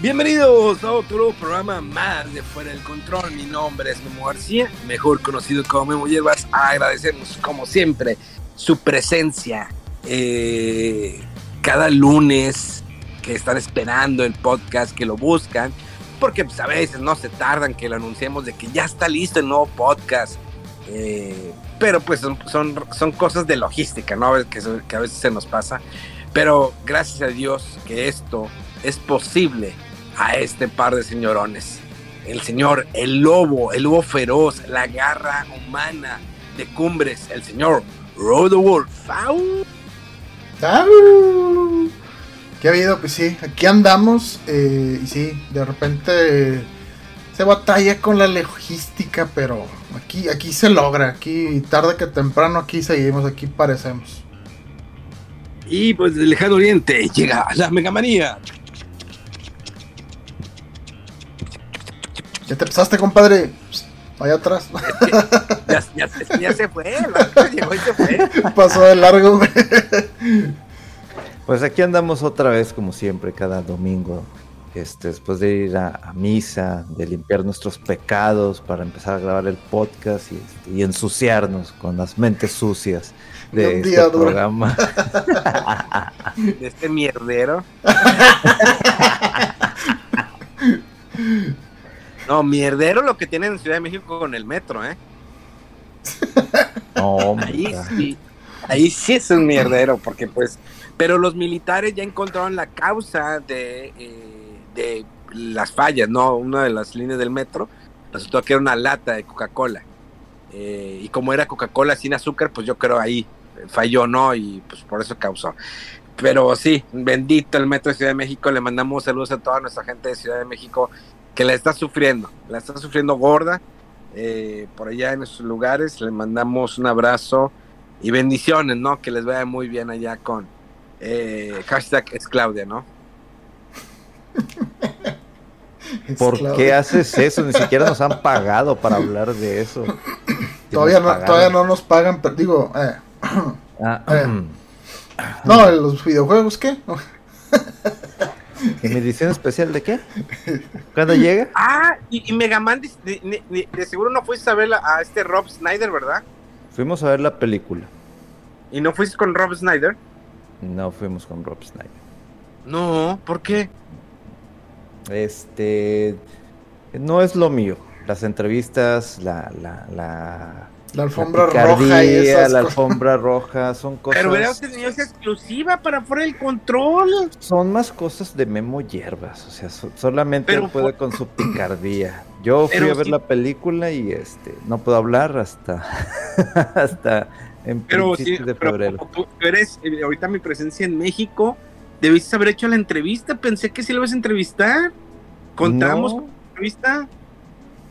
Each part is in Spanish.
Bienvenidos a otro programa más de Fuera del Control. Mi nombre es Memo García, mejor conocido como Memo Hierbas. Agradecemos, como siempre, su presencia eh, cada lunes que están esperando el podcast, que lo buscan, porque pues, a veces no se tardan que lo anunciemos de que ya está listo el nuevo podcast. Eh, pero pues son, son, son cosas de logística, ¿no? Que, que a veces se nos pasa. Pero gracias a Dios que esto es posible a este par de señorones. El señor, el lobo, el lobo feroz, la garra humana de cumbres, el señor Rodo Wolf. ¡Au! ¡Au! ¿Qué ha habido? Pues sí, aquí andamos eh, y sí, de repente se batalla con la logística, pero aquí, aquí se logra, aquí tarde que temprano aquí seguimos, aquí parecemos. Y pues del lejano oriente llega la megamanía. ¿Ya te pasaste, compadre? Psst, Allá atrás. Ya, ya- ya se fue, llegó y se fue. Pasó de largo, güey. Pues aquí andamos otra vez, como siempre, cada domingo. Este, después de ir a, a misa, de limpiar nuestros pecados para empezar a grabar el podcast y, este, y ensuciarnos con las mentes sucias De este día programa. De este mierdero. No, mierdero lo que tienen en Ciudad de México con el metro, ¿eh? No, Ahí sí, ahí sí es un mierdero, porque pues, pero los militares ya encontraron la causa de, eh, de las fallas, ¿no? Una de las líneas del metro resultó que era una lata de Coca-Cola. Eh, y como era Coca-Cola sin azúcar, pues yo creo ahí falló, ¿no? Y pues por eso causó. Pero sí, bendito el metro de Ciudad de México, le mandamos saludos a toda nuestra gente de Ciudad de México que la está sufriendo, la está sufriendo gorda eh, por allá en esos lugares. Le mandamos un abrazo y bendiciones, ¿no? Que les vaya muy bien allá con eh, hashtag es Claudia, ¿no? ¿Por qué haces eso? Ni siquiera nos han pagado para hablar de eso. Todavía no, todavía no nos pagan, pero digo, eh, Ah, Eh. mm. no, los videojuegos, ¿qué? ¿Y mi edición especial de qué? ¿Cuándo llega? Ah, y, y Megaman, de, de- de- de seguro no fuiste a ver a, a este Rob Snyder, ¿verdad? Fuimos a ver la película. ¿Y no fuiste con Rob Snyder? No fuimos con Rob Snyder. No, ¿por qué? Este no es lo mío. Las entrevistas, la, la, la, La alfombra la roja y picardía, esas la cosas. alfombra roja, son cosas. Pero hubiéramos tenido esa exclusiva para fuera del control. Son más cosas de Memo Hierbas, o sea, so- solamente Pero él puede con su picardía. Yo fui Pero a ver sí- la película y este no puedo hablar hasta hasta en Pero, sí, de pero febrero. como tú tú eres eh, ahorita mi presencia en México, debiste haber hecho la entrevista. Pensé que sí lo ibas a entrevistar. Contamos No, con la entrevista.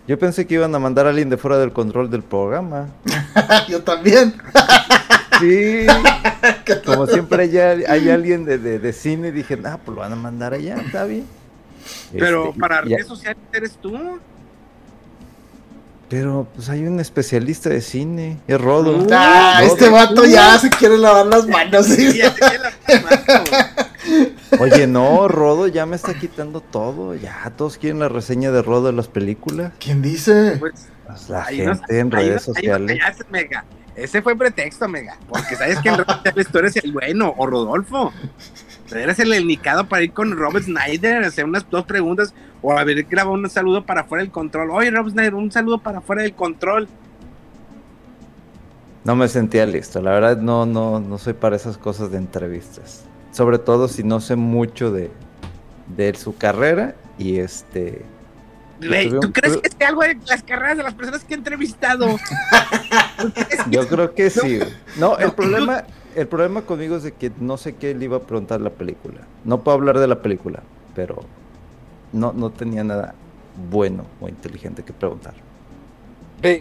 Yo pensé que iban a mandar a alguien de fuera del control del programa. Yo también. Sí, como siempre hay, hay alguien de, de, de cine, dije, ah, pues lo van a mandar allá, está bien. Pero Este, para redes sociales eres tú. Pero pues hay un especialista de cine, es Rodo. Ah, Rodo. este vato ya se quiere lavar las manos. ¿sí? Sí, ya te queda la mano. Oye, no, Rodo ya me está quitando todo. Ya todos quieren la reseña de Rodo de las películas. ¿Quién dice? Pues, Pues, la gente en redes sociales. Mega. Ese fue pretexto, Mega. Porque sabes que en redes sociales tú eres el bueno, o Rodolfo. Tú Eres el indicado para ir con Robert Snyder, hacer unas dos preguntas, o haber grabado un saludo para fuera del control. Oye, Robert Snyder, un saludo para fuera del control. No me sentía listo. La verdad, no, no, no soy para esas cosas de entrevistas. Sobre todo si no sé mucho de, de su carrera y este ¿tú crees que es algo de las carreras de las personas que he entrevistado? Yo creo que sí. No, el problema, el problema conmigo es de que no sé qué le iba a preguntar la película. No puedo hablar de la película, pero no, no tenía nada bueno o inteligente que preguntar.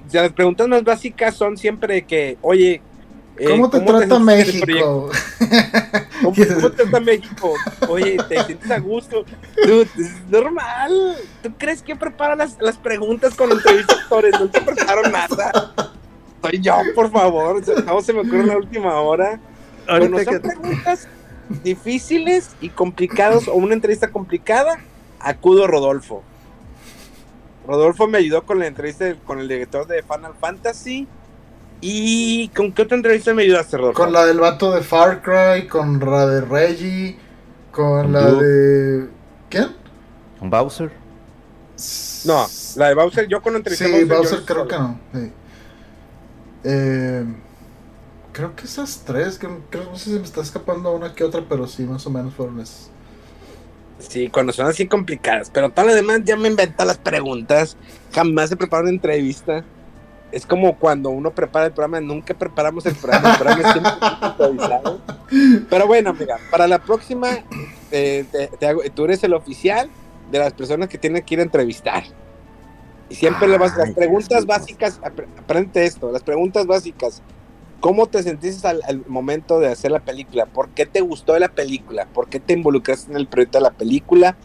Sea, las preguntas más básicas son siempre que, oye, eh, ¿Cómo te trata? México? ¿Cómo, cómo te trata México? Oye, ¿te sientes a gusto? Dude, es normal. ¿Tú crees que preparo las, las preguntas con entrevistadores? No te preparo nada. Soy yo, por favor. No se me ocurre en la última hora. Cuando Ahorita son que- preguntas difíciles y complicadas o una entrevista complicada, acudo a Rodolfo. Rodolfo me ayudó con la entrevista con el director de Final Fantasy. ¿Y con qué otra entrevista me ayudaste, Rodolfo? Con la del vato de Far Cry, con la de Reggie, con Con la de. ¿Quién? ¿Con Bowser? No, la de Bowser, yo con la entrevista Sí, de Bowser creo solo. que no. sí. Eh, creo que esas tres, que, creo, no sé si me está escapando una que otra, pero sí, más o menos fueron esas. Sí, cuando son así complicadas. Pero todo lo demás ya me inventa las preguntas. Jamás se prepara una entrevista. Es como cuando uno prepara el programa, nunca preparamos el programa. El programa es siempre improvisado. Pero bueno, amiga, para la próxima, eh, te- te hago- tú eres el oficial de las personas que tienen que ir a entrevistar. Y siempre le vas, las Ay, preguntas básicas, ap- aprende esto, las preguntas básicas. ¿Cómo te sentiste al, al momento de hacer la película? ¿Por qué te gustó la película? ¿Por qué te involucraste en el proyecto de la película?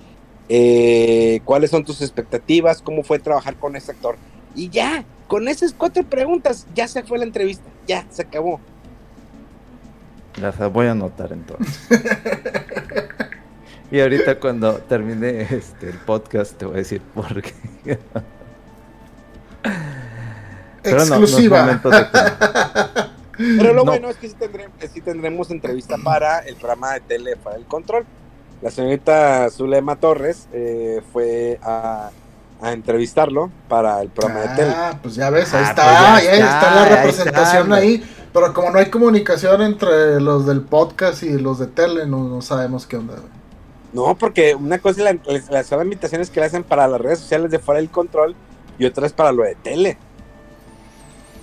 Eh, ¿Cuáles son tus expectativas? ¿Cómo fue trabajar con ese actor? Y ya, con esas cuatro preguntas, ya se fue la entrevista, ya, se acabó. Las voy a anotar entonces. y ahorita cuando termine este, el podcast te voy a decir por qué. Pero no, no es Exclusiva. momento de que- Pero lo No. bueno es que sí, tendremos, que sí tendremos entrevista para el programa de tele para el control. La señorita Zulema Torres eh, fue a, a entrevistarlo para el programa de tele. Ah, pues ya ves, ahí Ah, está, pues ya ahí está, está, la ahí representación está. ahí. Pero como no hay comunicación entre los del podcast y los de tele, no, no sabemos qué onda. No, porque una cosa es la- las, las invitaciones que le hacen para las redes sociales de fuera del control y otra es para lo de tele.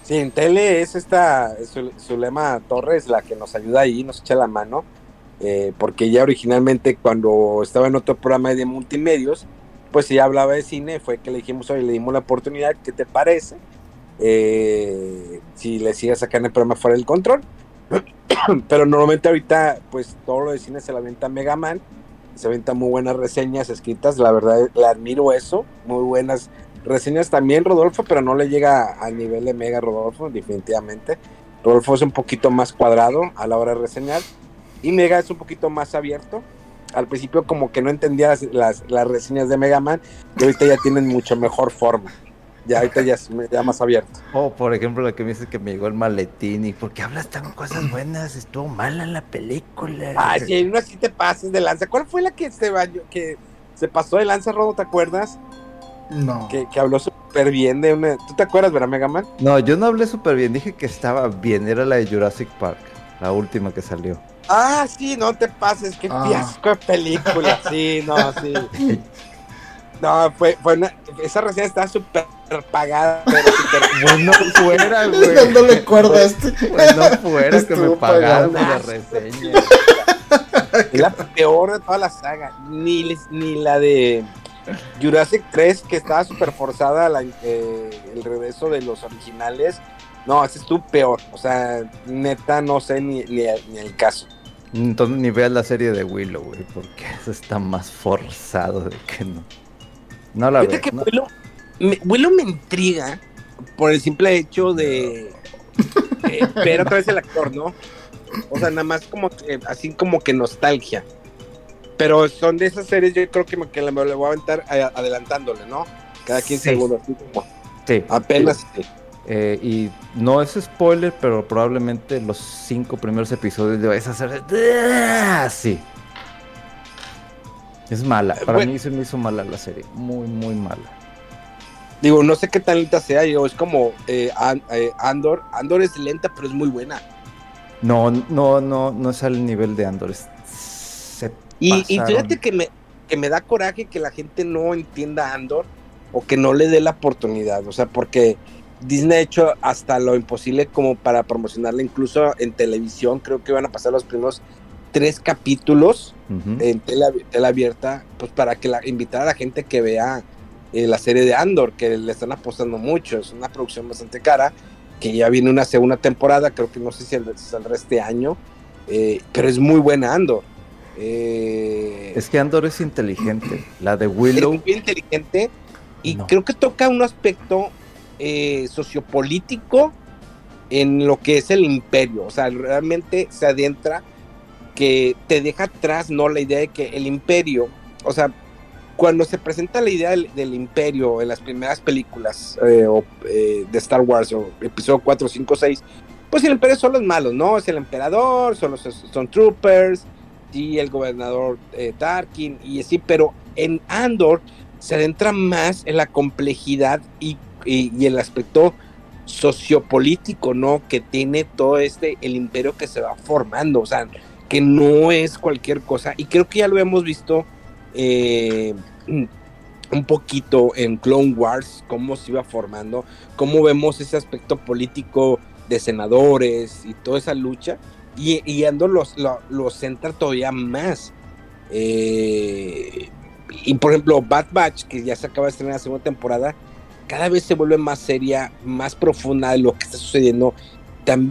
Sí, en tele es esta Zul- Zulema Torres la que nos ayuda ahí, nos echa la mano, eh, porque ella originalmente cuando estaba en otro programa de multimedios, pues ella hablaba de cine, fue que le dijimos, oye, le dimos la oportunidad, ¿qué te parece? Eh, si le sigues sacando el programa fuera del control. Pero normalmente ahorita, pues todo lo de cine se la avienta Mega Man, se avienta muy buenas reseñas escritas, la verdad, le admiro eso, muy buenas reseñas también Rodolfo, pero no le llega al nivel de Mega Rodolfo, definitivamente. Rodolfo es un poquito más cuadrado a la hora de reseñar y Mega es un poquito más abierto. Al principio como que no entendía las, las, las reseñas de Mega Man y ahorita ya tienen mucho mejor forma. Ya ahorita ya es ya más abierto. O por ejemplo la que me dice que me llegó el maletín y ¿por qué hablas tan cosas buenas? Estuvo mala la película. Ay, una así te pases de lanza. ¿Cuál fue la que se, bañó- que se pasó de lanza, Rodo? ¿Te acuerdas? No. Que, que habló súper bien de una... ¿Tú te acuerdas, verdad, Mega Man? No, yo no hablé súper bien, dije que estaba bien, era la de Jurassic Park, la última que salió. Ah, sí, no te pases, qué Ah. fiasco de película. Sí, no, sí. No, fue, fue una, esa reseña estaba súper pagada, pero súper Bueno fuera, güey. Dándole cuerda a este. Bueno fuera que me pagaron la reseña. Es la peor de toda la saga. Ni, les- ni la de Jurassic 3, que estaba súper forzada la- eh, el regreso de los originales. No, ese estuvo peor. O sea, neta, no sé ni, ni, ni el caso. Entonces ni veas la serie de Willow, güey, porque eso está más forzado de que no. No la que ¿no? Willow me, Willow me intriga por el simple hecho de eh, ver otra vez el actor, ¿no? O sea, nada más como que, así como que nostalgia. Pero son de esas series, yo creo que me, que me le voy a aventar a- adelantándole, ¿no? Cada 15 Sí. segundos, así como Sí. apenas. sí. Eh, y no es spoiler, pero probablemente los cinco primeros episodios de esa serie. ¡Ah! Sí. Es mala. Para Bueno. mí se me hizo mala la serie. Muy, muy mala. Digo, no sé qué tan lenta sea, yo, es como eh, An- eh, Andor. Andor es lenta, pero es muy buena. No, no, no, no es al nivel de Andor. es- se Y, y fíjate que me, que me da coraje que la gente no entienda Andor, o que no le dé la oportunidad, o sea, porque Disney ha hecho hasta lo imposible como para promocionarla, incluso en televisión, creo que van a pasar los primeros tres capítulos en tela, abierta, pues para que la invitar a la gente que vea eh, la serie de Andor, que le están apostando mucho, es una producción bastante cara, que ya viene una segunda temporada, creo que no sé si saldrá este año, eh, pero es muy buena Andor. Eh, es que Andor es inteligente, la de Willow. Es muy inteligente y creo que toca un aspecto sociopolítico en lo que es el imperio, o sea, realmente se adentra que te deja atrás, ¿no? La idea de que el imperio, o sea, cuando se presenta la idea del, imperio en las primeras películas eh, eh, de Star Wars, o episodio 4, 5, 6, pues el imperio son los malos, ¿no? Es el emperador, son los son troopers, y el gobernador eh, Tarkin, y así, pero en Andor se adentra más en la complejidad y, y, y el aspecto sociopolítico, ¿no? Que tiene todo este, el imperio que se va formando, o sea, que no es cualquier cosa. Y creo que ya lo hemos visto eh, un poquito en Clone Wars, cómo se iba formando, cómo vemos ese aspecto político de senadores y toda esa lucha. Y, y Ando los, lo, centra todavía más. Eh, y por ejemplo, Bad Batch, que ya se acaba de estrenar la segunda temporada, cada vez se vuelve más seria, más profunda de lo que está sucediendo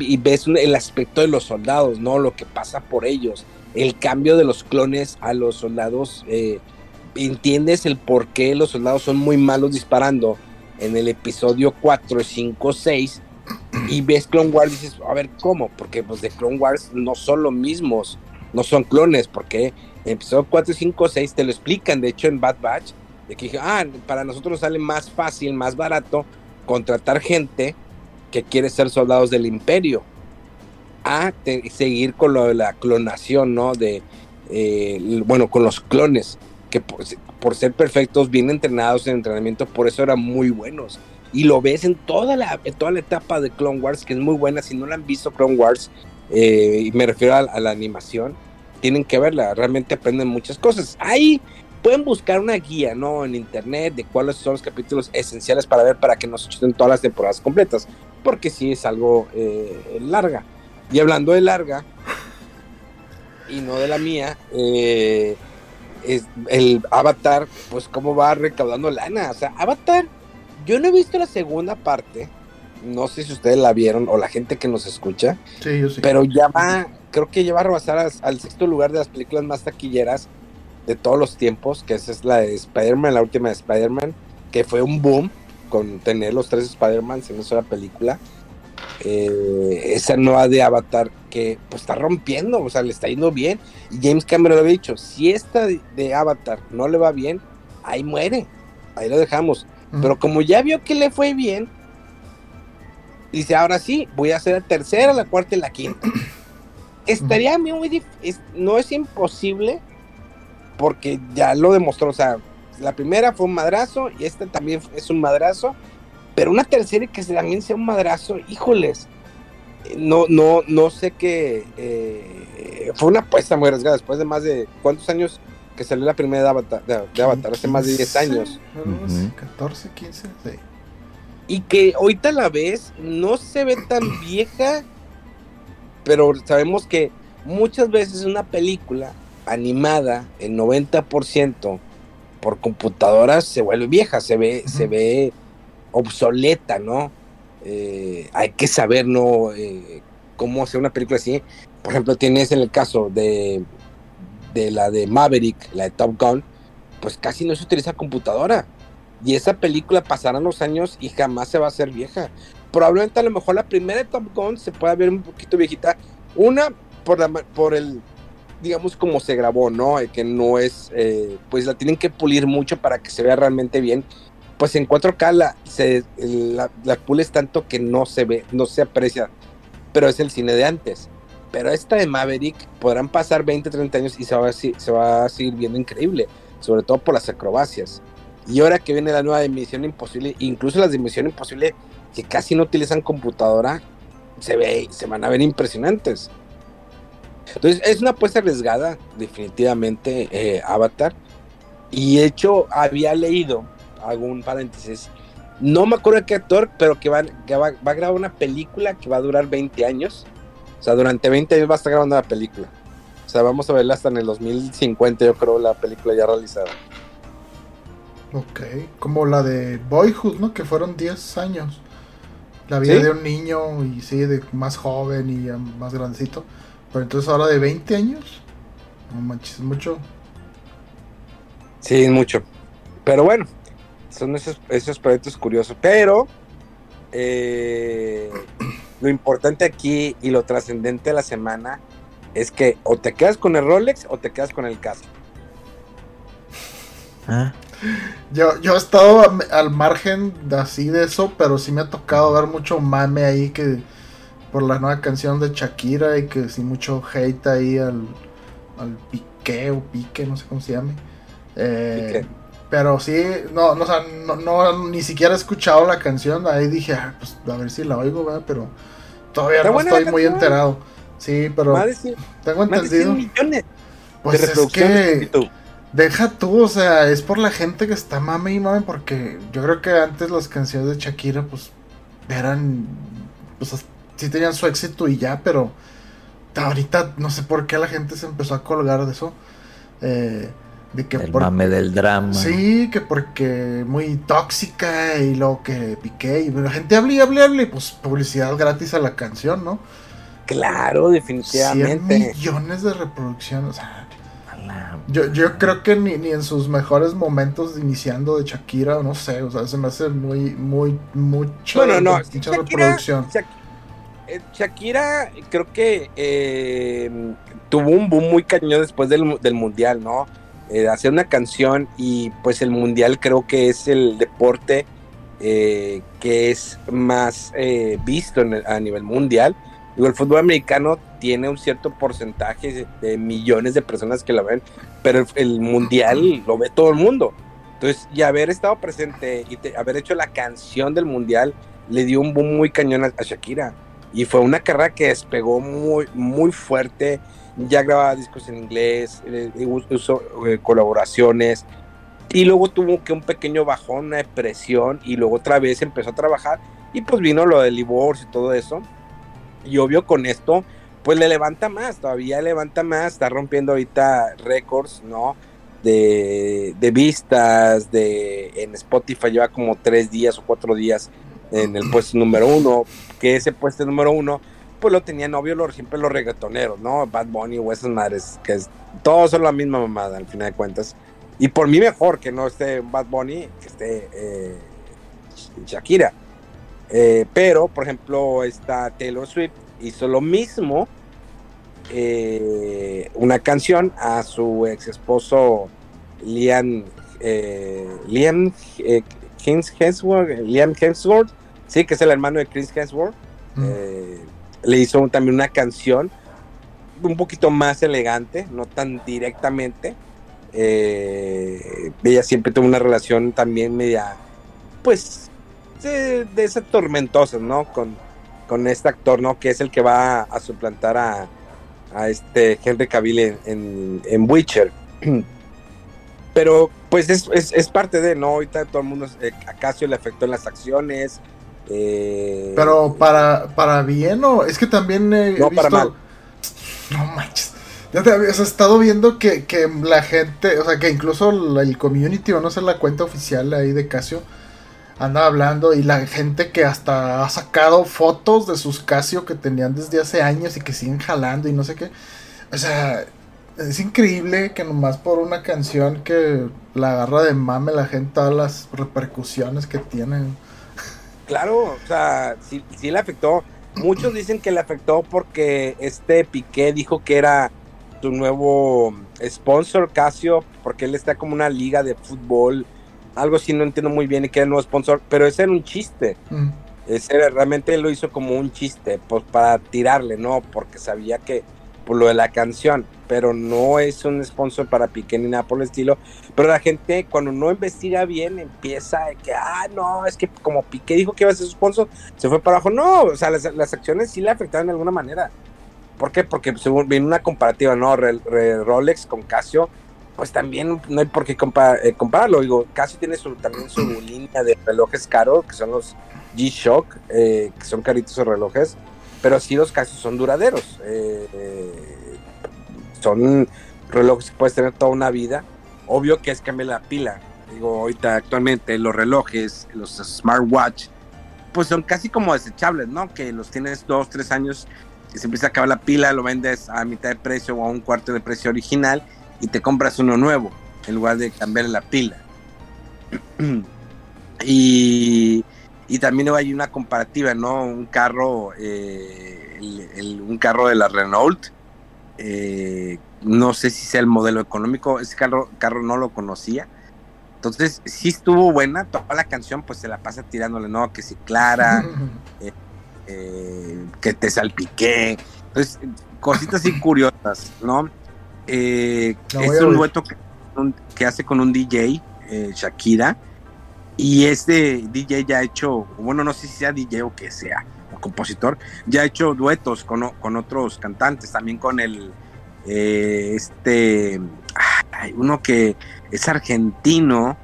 y ves el aspecto de los soldados, ¿no? Lo que pasa por ellos, el cambio de los clones a los soldados, eh, entiendes el por qué los soldados son muy malos disparando en el episodio 4, 5, 6, y ves Clone Wars y dices, a ver, ¿cómo? Porque pues de Clone Wars no son los mismos, no son clones, porque en episodio 4, 5, 6 te lo explican, de hecho en Bad Batch, de que ah, para nosotros sale más fácil, más barato contratar gente que quiere ser soldados del imperio a seguir con lo de la clonación, ¿no? De, eh, bueno, con los clones, que por, ser perfectos, bien entrenados en entrenamiento, por eso eran muy buenos. Y lo ves en toda la, toda la etapa de Clone Wars, que es muy buena. Si no la han visto Clone Wars, eh, y me refiero a, a, la animación, tienen que verla, realmente aprenden muchas cosas. Ahí pueden buscar una guía, ¿no? En internet de cuáles son los capítulos esenciales para ver para que nos echen todas las temporadas completas, porque sí es algo eh, larga. Y hablando de larga, y no de la mía, eh, es el Avatar, pues cómo va recaudando lana. O sea, Avatar, yo no he visto la segunda parte, no sé si ustedes la vieron o la gente que nos escucha, sí, yo sí. pero ya va, creo que lleva a rebasar al sexto lugar de las películas más taquilleras de todos los tiempos, que esa es la de Spider-Man, la última de Spider-Man, que fue un boom con tener los tres Spider-Man en una sola película. Eh, esa nueva de Avatar que pues está rompiendo, o sea, le está yendo bien. Y James Cameron lo había dicho, si esta de, Avatar no le va bien, ahí muere, ahí lo dejamos. Pero como ya vio que le fue bien, dice, ahora sí, voy a hacer la tercera, la cuarta y la quinta. Estaría muy difícil, no es imposible, porque ya lo demostró, o sea, la primera fue un madrazo y esta también es un madrazo, pero una tercera que también sea un madrazo, híjoles, no, no, no sé qué, eh, fue una apuesta muy arriesgada después de más de, ¿cuántos años que salió la primera de Avatar? De, Avatar hace más de 10 años. 14, 15, sí. Y que ahorita la ves, no se ve tan vieja, pero sabemos que muchas veces una película animada el 90% por computadoras se vuelve vieja, se ve, se ve obsoleta, ¿no? Eh, hay que saber, ¿no? Eh, cómo hacer una película así. Por ejemplo, tienes en el caso de, de la de Maverick, la de Top Gun, pues casi no se utiliza computadora. Y esa película pasarán los años y jamás se va a hacer vieja. Probablemente a lo mejor la primera de Top Gun se pueda ver un poquito viejita. Una, por, la, por el digamos, como se grabó, ¿no? Que no es, eh, pues la tienen que pulir mucho para que se vea realmente bien. Pues en 4K la, se, la, la pules tanto que no se ve, no se aprecia, pero es el cine de antes. Pero esta de Maverick podrán pasar 20, 30 años y se va, a, se va a seguir viendo increíble, sobre todo por las acrobacias. Y ahora que viene la nueva de Misión Imposible, incluso las de Misión Imposible que casi no utilizan computadora, se, ve, se van a ver impresionantes. Entonces, es una apuesta arriesgada, definitivamente, eh, Avatar. Y de hecho, había leído algún paréntesis. No me acuerdo de qué actor, pero que, va, que va, va a grabar una película que va a durar 20 años. O sea, durante 20 años va a estar grabando la película. O sea, vamos a verla hasta en el 2050, yo creo, la película ya realizada. Ok, como la de Boyhood, ¿no? Que fueron 10 años. La vida ¿Sí? de un niño y sí, de más joven y más grandecito. Pero entonces ahora de 20 años. No manches, es mucho. Sí, mucho. Pero bueno, son esos, esos proyectos curiosos. Pero eh, lo importante aquí y lo trascendente de la semana es que o te quedas con el Rolex o te quedas con el caso. Ah, Yo, yo he estado al margen de así de eso, pero sí me ha tocado ver mucho mame ahí que por la nueva canción de Shakira y que sí mucho hate ahí al, al pique o pique, no sé cómo se llame. Eh, pero sí, no, no, o sea, no, no, ni siquiera he escuchado la canción, ahí dije, ah, pues a ver si la oigo, ¿verdad? Pero todavía Está no estoy muy enterado. Sí, pero Más de cien- tengo más de 100 entendido. millones Pues de es reproducciones que... Deja tú, o sea, es por la gente que está mame y mame, porque yo creo que antes las canciones de Shakira, pues, eran, pues, sí tenían su éxito y ya, pero ahorita no sé por qué la gente se empezó a colgar de eso. eh, de que el por- mame del drama. Sí, que porque muy tóxica y luego que piqué y la gente hable y hable y hable, y pues publicidad gratis a la canción, ¿no? Claro, 100 definitivamente. millones de reproducciones, o sea, yo, yo creo que ni, ni en sus mejores momentos iniciando de Shakira, no sé, o sea, se me hace muy, muy, mucho Bueno, no, mucha Shakira, reproducción. Shak- Shakira creo que eh, tuvo un boom muy cañón después del, del mundial, ¿no? Eh, hacer una canción y pues el mundial creo que es el deporte eh, que es más eh, visto en el- a nivel mundial. Digo, el fútbol americano tiene un cierto porcentaje de, millones de personas que lo ven, pero el, mundial lo ve todo el mundo. Entonces, y haber estado presente y haber hecho la canción del mundial le dio un boom muy cañón a Shakira. Y fue una carrera que despegó muy, muy fuerte. Ya grababa discos en inglés, eh, us- usó eh, colaboraciones. Y luego tuvo que un pequeño bajón, una depresión. Y luego otra vez empezó a trabajar. Y pues vino lo del divorcio y todo eso. Y obvio con esto, pues le levanta más, todavía levanta más. Está rompiendo ahorita récords, ¿no? De, de vistas, de en Spotify lleva como tres días o cuatro días en el puesto número uno, que ese puesto número uno, pues lo tenían obvio los, siempre los reggaetoneros, ¿no? Bad Bunny o esas madres, que es, todos son la misma mamada al final de cuentas. Y por mí mejor que no esté Bad Bunny, que esté eh, Shakira. Eh, pero, por ejemplo, esta Taylor Swift hizo lo mismo, eh, una canción a su ex esposo Liam, Liam Hemsworth, Liam Hemsworth, sí, que es el hermano de Chris Hemsworth. Mm. Eh, le hizo también una canción un poquito más elegante, no tan directamente. Eh, ella siempre tuvo una relación también media, pues, de, de esas tormentosas, ¿no? Con, con este actor, ¿no? Que es el que va a suplantar a, a este Henry Cavill en, en, en Witcher. Pero, pues, es, es, es parte de, ¿no? Ahorita todo el mundo, eh, a Casio le afectó en las acciones. Eh, Pero para, para bien o es que también he No, visto... para mal. No manches. Ya te habías estado viendo que, que la gente, o sea, que incluso el community o no sé, la cuenta oficial ahí de Casio anda hablando y la gente que hasta ha sacado fotos de sus Casio que tenían desde hace años y que siguen jalando y no sé qué. O sea, es increíble que nomás por una canción que la agarra de mame la gente todas las repercusiones que tienen. Claro, o sea, sí, sí le afectó. Muchos dicen que le afectó porque este Piqué dijo que era su nuevo sponsor, Casio, porque él está como una liga de fútbol, algo así, no entiendo muy bien, y que era el nuevo sponsor, pero ese era un chiste. Mm. Ese era- realmente él lo hizo como un chiste, pues para tirarle, ¿no? Porque sabía que por lo de la canción, pero no es un sponsor para Piqué ni nada por el estilo. Pero la gente, cuando no investiga bien, empieza de que, ah, no, es que como Piqué dijo que iba a ser su sponsor, se fue para abajo. No, o sea, las, las acciones sí le afectaron de alguna manera. ¿Por qué? Porque según viene una comparativa, ¿no? Re- re- Rolex con Casio, pues también no hay por qué eh, compararlo. Digo, casi tiene su, también su línea de relojes caros, que son los G-Shock, eh, que son caritos de relojes, pero sí los casos son duraderos. Eh, son relojes que puedes tener toda una vida. Obvio que es cambiar la pila. Digo, ahorita actualmente los relojes, los smartwatch, pues son casi como desechables, ¿no? Que los tienes dos, tres años y se empieza a acabar la pila, lo vendes a mitad de precio o a un cuarto de precio original y te compras uno nuevo en lugar de cambiar la pila. y, y, también hay una comparativa, ¿no? Un carro, eh, un carro de la Renault, eh, no sé si sea el modelo económico, ese carro, carro no lo conocía. Entonces, sí estuvo buena, toda la canción pues se la pasa tirándole, ¿no? Que si Clara, eh, que te salpiqué. Entonces, cositas así curiosas, ¿no? Eh, es un dueto que, hace con un DJ, eh, Shakira, y este DJ ya ha hecho, bueno, no sé si sea DJ o que sea, o compositor, ya ha hecho duetos con, con otros cantantes, también con el, eh, este, uno que es argentino,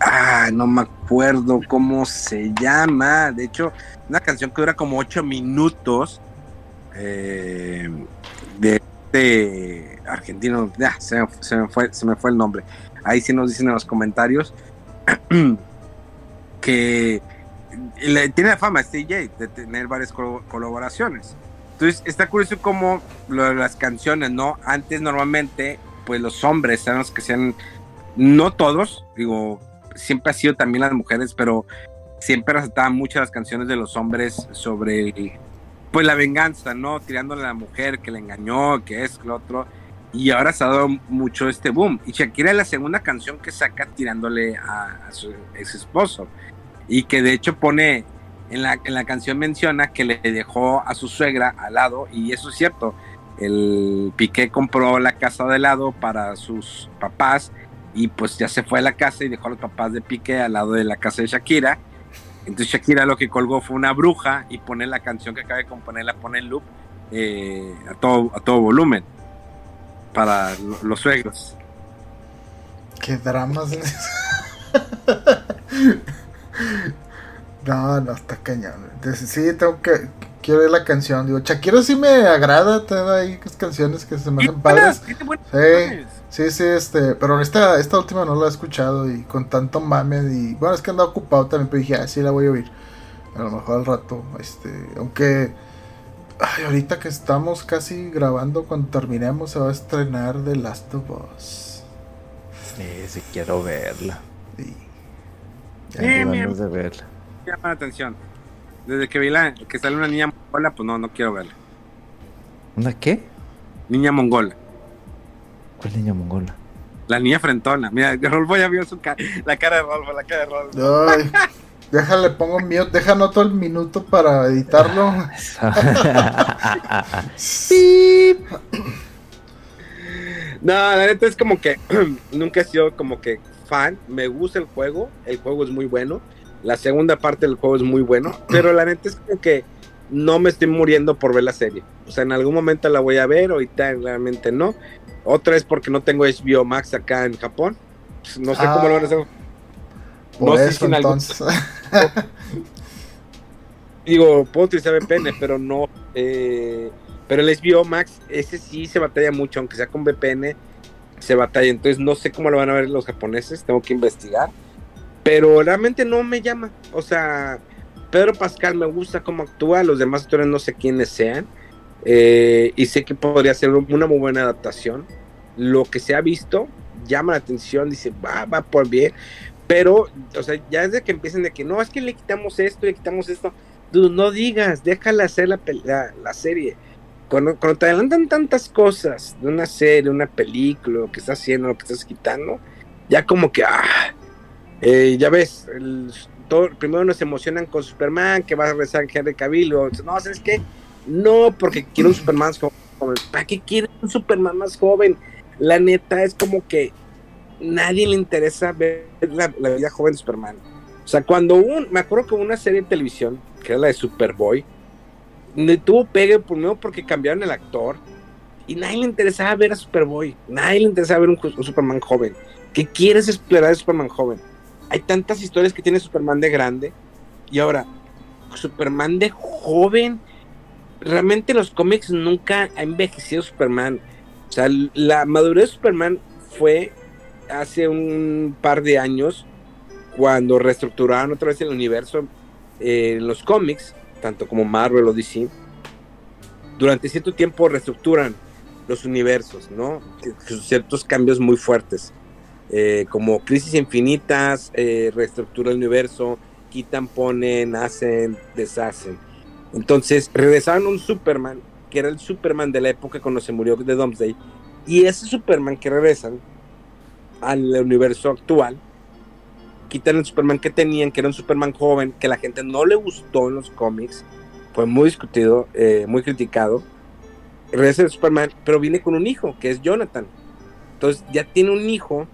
ah, no me acuerdo cómo se llama, de hecho, una canción que dura como ocho minutos, eh, de este argentino, ya, se, me fue, se me fue el nombre. Ahí sí nos dicen en los comentarios que tiene la fama este DJ de tener varias colaboraciones. Entonces está curioso como las canciones, ¿no? Antes normalmente, pues los hombres eran los que sean, no todos, digo, siempre ha sido también las mujeres, pero siempre resaltaban mucho las canciones de los hombres sobre pues la venganza, ¿no? Tirándole a la mujer que le engañó, que es lo otro. Y ahora se ha dado mucho este boom. Y Shakira es la segunda canción que saca tirándole a, su ex esposo. Y que de hecho pone, en la, en la canción menciona que le dejó a su suegra al lado. Y eso es cierto. El Piqué compró la casa de lado para sus papás. Y pues ya se fue a la casa y dejó a los papás de Piqué al lado de la casa de Shakira entonces Shakira lo que colgó fue una bruja y pone la canción que acaba de componer, la pone en loop eh, a, todo, a todo volumen para los suegros. Qué dramas. no, no, está cañón. Sí, tengo que. Quiero ver la canción. Digo, Shakira sí me agrada. Te da ahí canciones que se me hacen padres. Sí. Sí, sí, este, pero esta, esta última no la he escuchado y con tanto mame y bueno, es que anda ocupado también, pero dije, ah, sí la voy a oír. A lo mejor al rato, este, aunque ay, ahorita que estamos casi grabando, cuando terminemos se va a estrenar The Last of Us. Sí, sí quiero verla. Sí. Ya sí, de verla. Llama la atención. Desde que vi la que sale una niña mongola, pues no, no quiero verla. ¿Una qué? Niña mongola. ¿Cuál niña mongola? La niña frentona. Mira, Rolfo ya vio su la cara de Rolfo, la cara de Rolfo. Ay, déjale, pongo mute, deja noto el minuto para editarlo. no, la neta es como que nunca he sido como que fan. Me gusta el juego, el juego es muy bueno. La segunda parte del juego es muy bueno, pero la neta es como que no me estoy muriendo por ver la serie. O sea, en algún momento la voy a ver, ahorita realmente no. Otra es porque no tengo HBO Max acá en Japón. Pues, no sé cómo lo van a hacer. No sé si en entonces. Digo, puedo utilizar VPN, pero no. Eh, pero el HBO Max, ese sí se batalla mucho, aunque sea con VPN, se batalla. Entonces no sé cómo lo van a ver los japoneses, tengo que investigar. Pero realmente no me llama. O sea, Pedro Pascal me gusta cómo actúa, los demás actores no sé quiénes sean. Eh, y sé que podría ser una muy buena adaptación. Lo que se ha visto llama la atención, dice, va, va por bien. Pero, o sea, ya desde que empiecen de que no, es que le quitamos esto, le quitamos esto, no digas, déjala hacer la, la, serie. Cuando, cuando, te adelantan tantas cosas de una serie, una película, lo que estás haciendo, lo que estás quitando, ya como que, ah, eh, ya ves, todo, primero nos emocionan con Superman, que va a regresar Henry Cavill, o, no, ¿sabes qué? No, porque quiero un Superman más joven. ¿Para qué quiere un Superman más joven? La neta es como que nadie le interesa ver la, vida joven de Superman. O sea, cuando un, me acuerdo que una serie de televisión, que era la de Superboy, tuvo pegue primero porque cambiaron el actor y nadie le interesaba ver a Superboy, nadie le interesaba ver un, un Superman joven. ¿Qué quieres explorar de Superman joven? Hay tantas historias que tiene Superman de grande y ahora Superman de joven. Realmente los cómics nunca ha envejecido Superman. O sea, la madurez de Superman fue hace un par de años cuando reestructuraron otra vez el universo eh, en los cómics, tanto como Marvel o DC. Durante cierto tiempo reestructuran los universos, ¿no? Ciertos cambios muy fuertes. Eh, como crisis infinitas, eh, reestructura el universo, quitan, ponen, hacen, deshacen. Entonces regresaron un Superman, que era el Superman de la época cuando se murió de Domesday, y ese Superman que regresan al universo actual, quitan el Superman que tenían, que era un Superman joven, que la gente no le gustó en los cómics, fue muy discutido, eh, muy criticado. Regresa el Superman, pero viene con un hijo, que es Jonathan. Entonces ya tiene un hijo,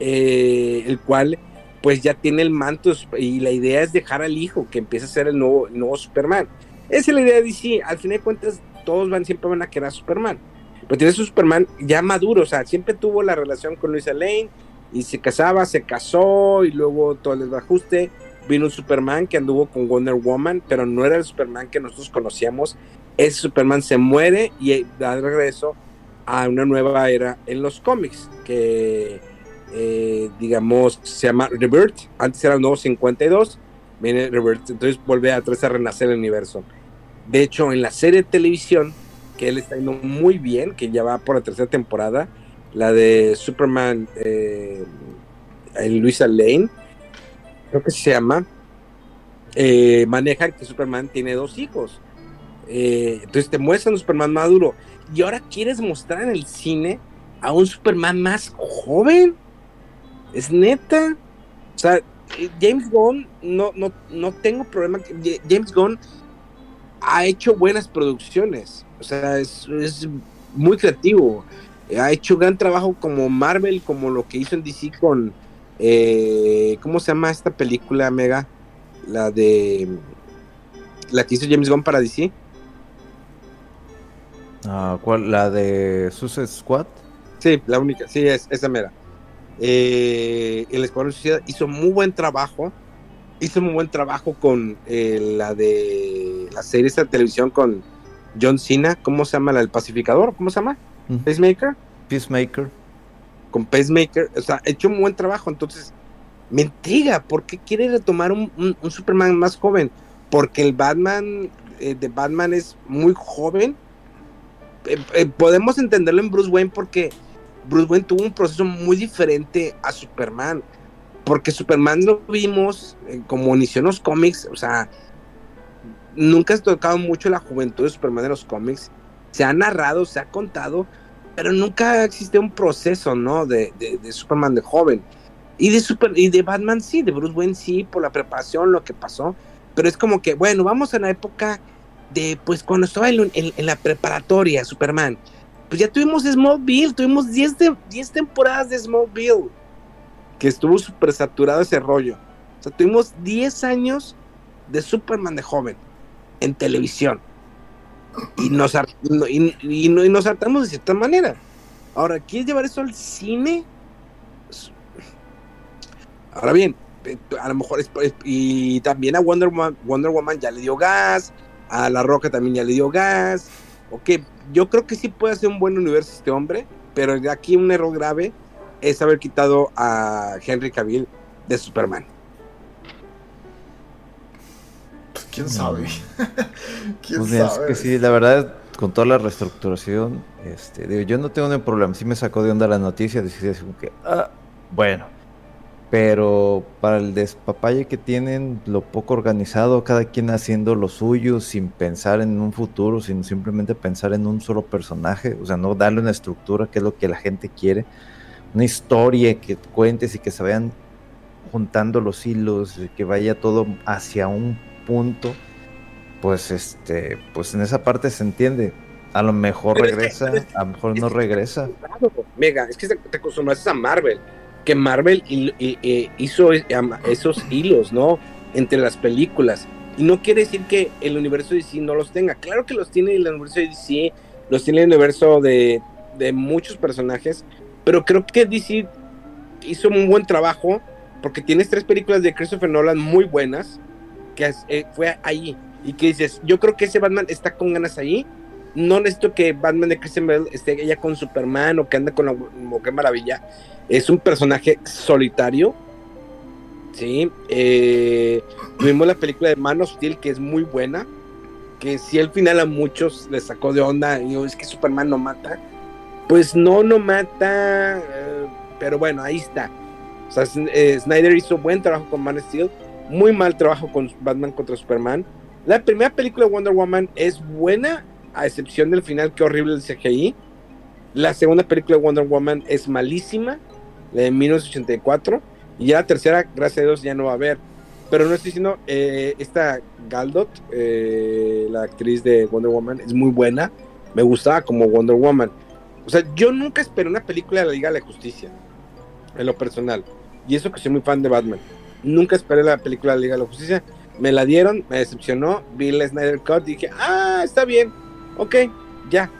eh, el cual pues ya tiene el manto y la idea es dejar al hijo que empiece a ser el nuevo, nuevo Superman. Esa es la idea de DC. Al fin de cuentas, todos van siempre van a querer a Superman. Pero tiene su Superman ya maduro, o sea, siempre tuvo la relación con Luisa Lane y se casaba, se casó y luego todo el desbajuste. Vino un Superman que anduvo con Wonder Woman, pero no era el Superman que nosotros conocíamos. Ese Superman se muere y da regreso a una nueva era en los cómics, que eh, digamos, se llama Rebirth, antes era el nuevo 52, viene Rebirth, entonces vuelve a, a renacer el universo. De hecho, en la serie de televisión, que él está yendo muy bien, que ya va por la tercera temporada, la de Superman eh, en Luisa Lane, creo que se llama, eh, maneja que Superman tiene dos hijos. Eh, entonces te muestran un Superman maduro. Y ahora quieres mostrar en el cine a un Superman más joven. Es neta. O sea, James Gunn, no, no, no tengo problema. James Gunn ha hecho buenas producciones. O sea, es, es muy creativo. Ha hecho gran trabajo como Marvel, como lo que hizo en DC con. Eh, ¿Cómo se llama esta película, Mega? La de. La que hizo James Gunn para DC. Ah, ¿Cuál? ¿La de Suicide Squad? Sí, la única. Sí, es esa mera. Eh, el Escuadrón Suicida hizo muy buen trabajo. Hizo muy buen trabajo con eh, la de la serie de televisión con John Cena. ¿Cómo se llama? La del pacificador. ¿Cómo se llama? Mm. Pacemaker. Peacemaker. Con Pacemaker. O sea, hecho un buen trabajo. Entonces, me intriga. ¿Por qué quiere retomar un, un, un Superman más joven? Porque el Batman eh, de Batman es muy joven. Eh, eh, podemos entenderlo en Bruce Wayne porque Bruce Wayne tuvo un proceso muy diferente a Superman. Porque Superman lo vimos eh, como inició en los cómics, o sea, nunca ha tocado mucho la juventud de Superman en los cómics. Se ha narrado, se ha contado, pero nunca existe un proceso, ¿no? De, de, de, Superman de joven. Y de, Super, y de Batman sí, de Bruce Wayne sí, por la preparación, lo que pasó. Pero es como que, bueno, vamos a la época de, pues, cuando estaba en, en, en la preparatoria, Superman pues ya tuvimos Smallville, tuvimos 10 de, temporadas de Smallville, que estuvo súper saturado ese rollo. O sea, tuvimos 10 años de Superman de joven en televisión. Y nos, y, y, nos hartamos de cierta manera. Ahora, ¿quieres llevar eso al cine? Ahora bien, a lo mejor es, y también a Wonder Woman, Wonder Woman ya le dio gas, a La Roca también ya le dio gas. Ok, yo creo que sí puede ser un buen universo este hombre, pero aquí un error grave es haber quitado a Henry Cavill de Superman. Pues, ¿Quién sabe? ¿Quién pues sabe? Es que sí, la verdad, con toda la reestructuración, este, digo, yo no tengo ningún problema. Sí me sacó de onda la noticia, decidí así como que, ah, bueno. Pero para el despapalle que tienen, lo poco organizado, cada quien haciendo lo suyo, sin pensar en un futuro, sino simplemente pensar en un solo personaje, o sea, no darle una estructura que es lo que la gente quiere, una historia que cuentes y que se vayan juntando los hilos, que vaya todo hacia un punto, pues este, pues en esa parte se entiende. A lo mejor Pero regresa, es que, a lo mejor no regresa. Mega, es que te acostumbras a Marvel que Marvel hizo esos hilos, ¿no? Entre las películas. Y no quiere decir que el universo de DC no los tenga. Claro que los tiene el universo de DC los tiene el universo de, de muchos personajes, pero creo que DC hizo un buen trabajo porque tienes tres películas de Christopher Nolan muy buenas, que eh, fue ahí, y que dices, yo creo que ese Batman está con ganas ahí, no necesito que Batman de Christian Bale esté ya con Superman o que ande con la Mujer Maravilla, es un personaje solitario, sí, eh, tuvimos la película de Man of Steel, que es muy buena, que si al final a muchos les sacó de onda, y es que Superman no mata, pues no, no mata, eh, pero bueno, ahí está. Eh, Snyder hizo buen trabajo con Man of Steel, muy mal trabajo con Batman contra Superman. La primera película de Wonder Woman es buena, a excepción del final, que horrible el CGI. La segunda película de Wonder Woman es malísima, la de 1984. Y ya la tercera, gracias a Dios, ya no va a haber. Pero no estoy diciendo, eh, esta Galdot, eh, la actriz de Wonder Woman, es muy buena. Me gustaba como Wonder Woman. O sea, yo nunca esperé una película de la Liga de la Justicia, en lo personal. Y eso que soy muy fan de Batman. Nunca esperé la película de la Liga de la Justicia. Me la dieron, me decepcionó. Vi el Snyder Cut y dije, ah, está bien. Ok, ya.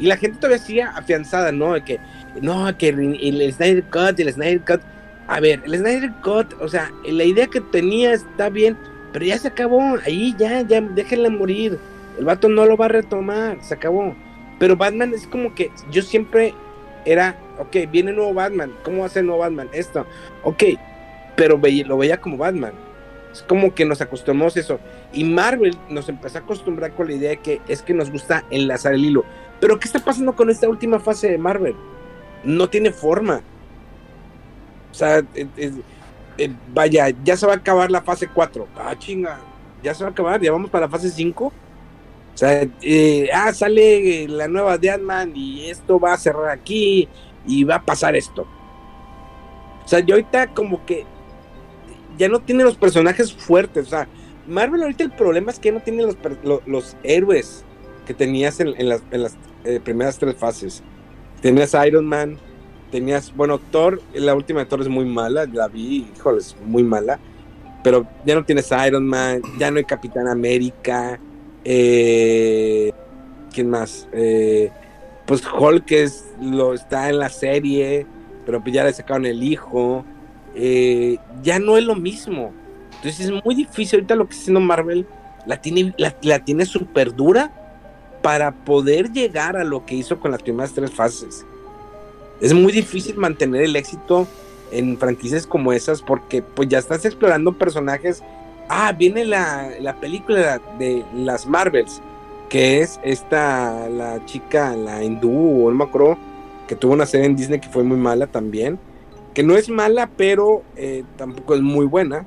Y la gente todavía sigue afianzada, ¿no? Que, no, que el Snyder Cut y el Snyder Cut. A ver, el Snyder Cut, o sea, la idea que tenía está bien, pero ya se acabó. Ahí ya, ya, déjenla morir. El vato no lo va a retomar, se acabó. Pero Batman es como que yo siempre era, ok, viene nuevo Batman, ¿cómo a ser nuevo Batman? Esto, ok, pero lo veía como Batman. Es como que nos acostumbramos a eso. Y Marvel nos empezó a acostumbrar con la idea de que es que nos gusta enlazar el hilo. Pero ¿qué está pasando con esta última fase de Marvel? No tiene forma. O sea, vaya, ya se va a acabar la fase 4. Ah, chinga, ya se va a acabar, ya vamos para la fase 5. Sea, eh, ah, sale la nueva de Ant-Man y esto va a cerrar aquí y va a pasar esto. O sea, yo ahorita como que ya no tiene los personajes fuertes. O sea, Marvel ahorita el problema es que no tiene los, héroes que tenías en, las, eh, primeras tres fases. Tenías Iron Man, tenías, bueno, Thor, la última de Thor es muy mala, la vi, híjole, es muy mala. Pero ya no tienes Iron Man, ya no hay Capitán América, eh, ¿Quién más? Eh, pues Hulk es, lo, está en la serie, pero pues ya le sacaron el hijo. Eh, ya no es lo mismo. Entonces es muy difícil ahorita lo que está haciendo Marvel. La tiene, la, tiene súper dura para poder llegar a lo que hizo con las primeras tres fases. Es muy difícil mantener el éxito en franquicias como esas porque pues ya estás explorando personajes Ah, viene la, película de las Marvels, que es esta, la chica, la hindú, o no me acuerdo, que tuvo una serie en Disney que fue muy mala también. Que no es mala, pero eh, tampoco es muy buena.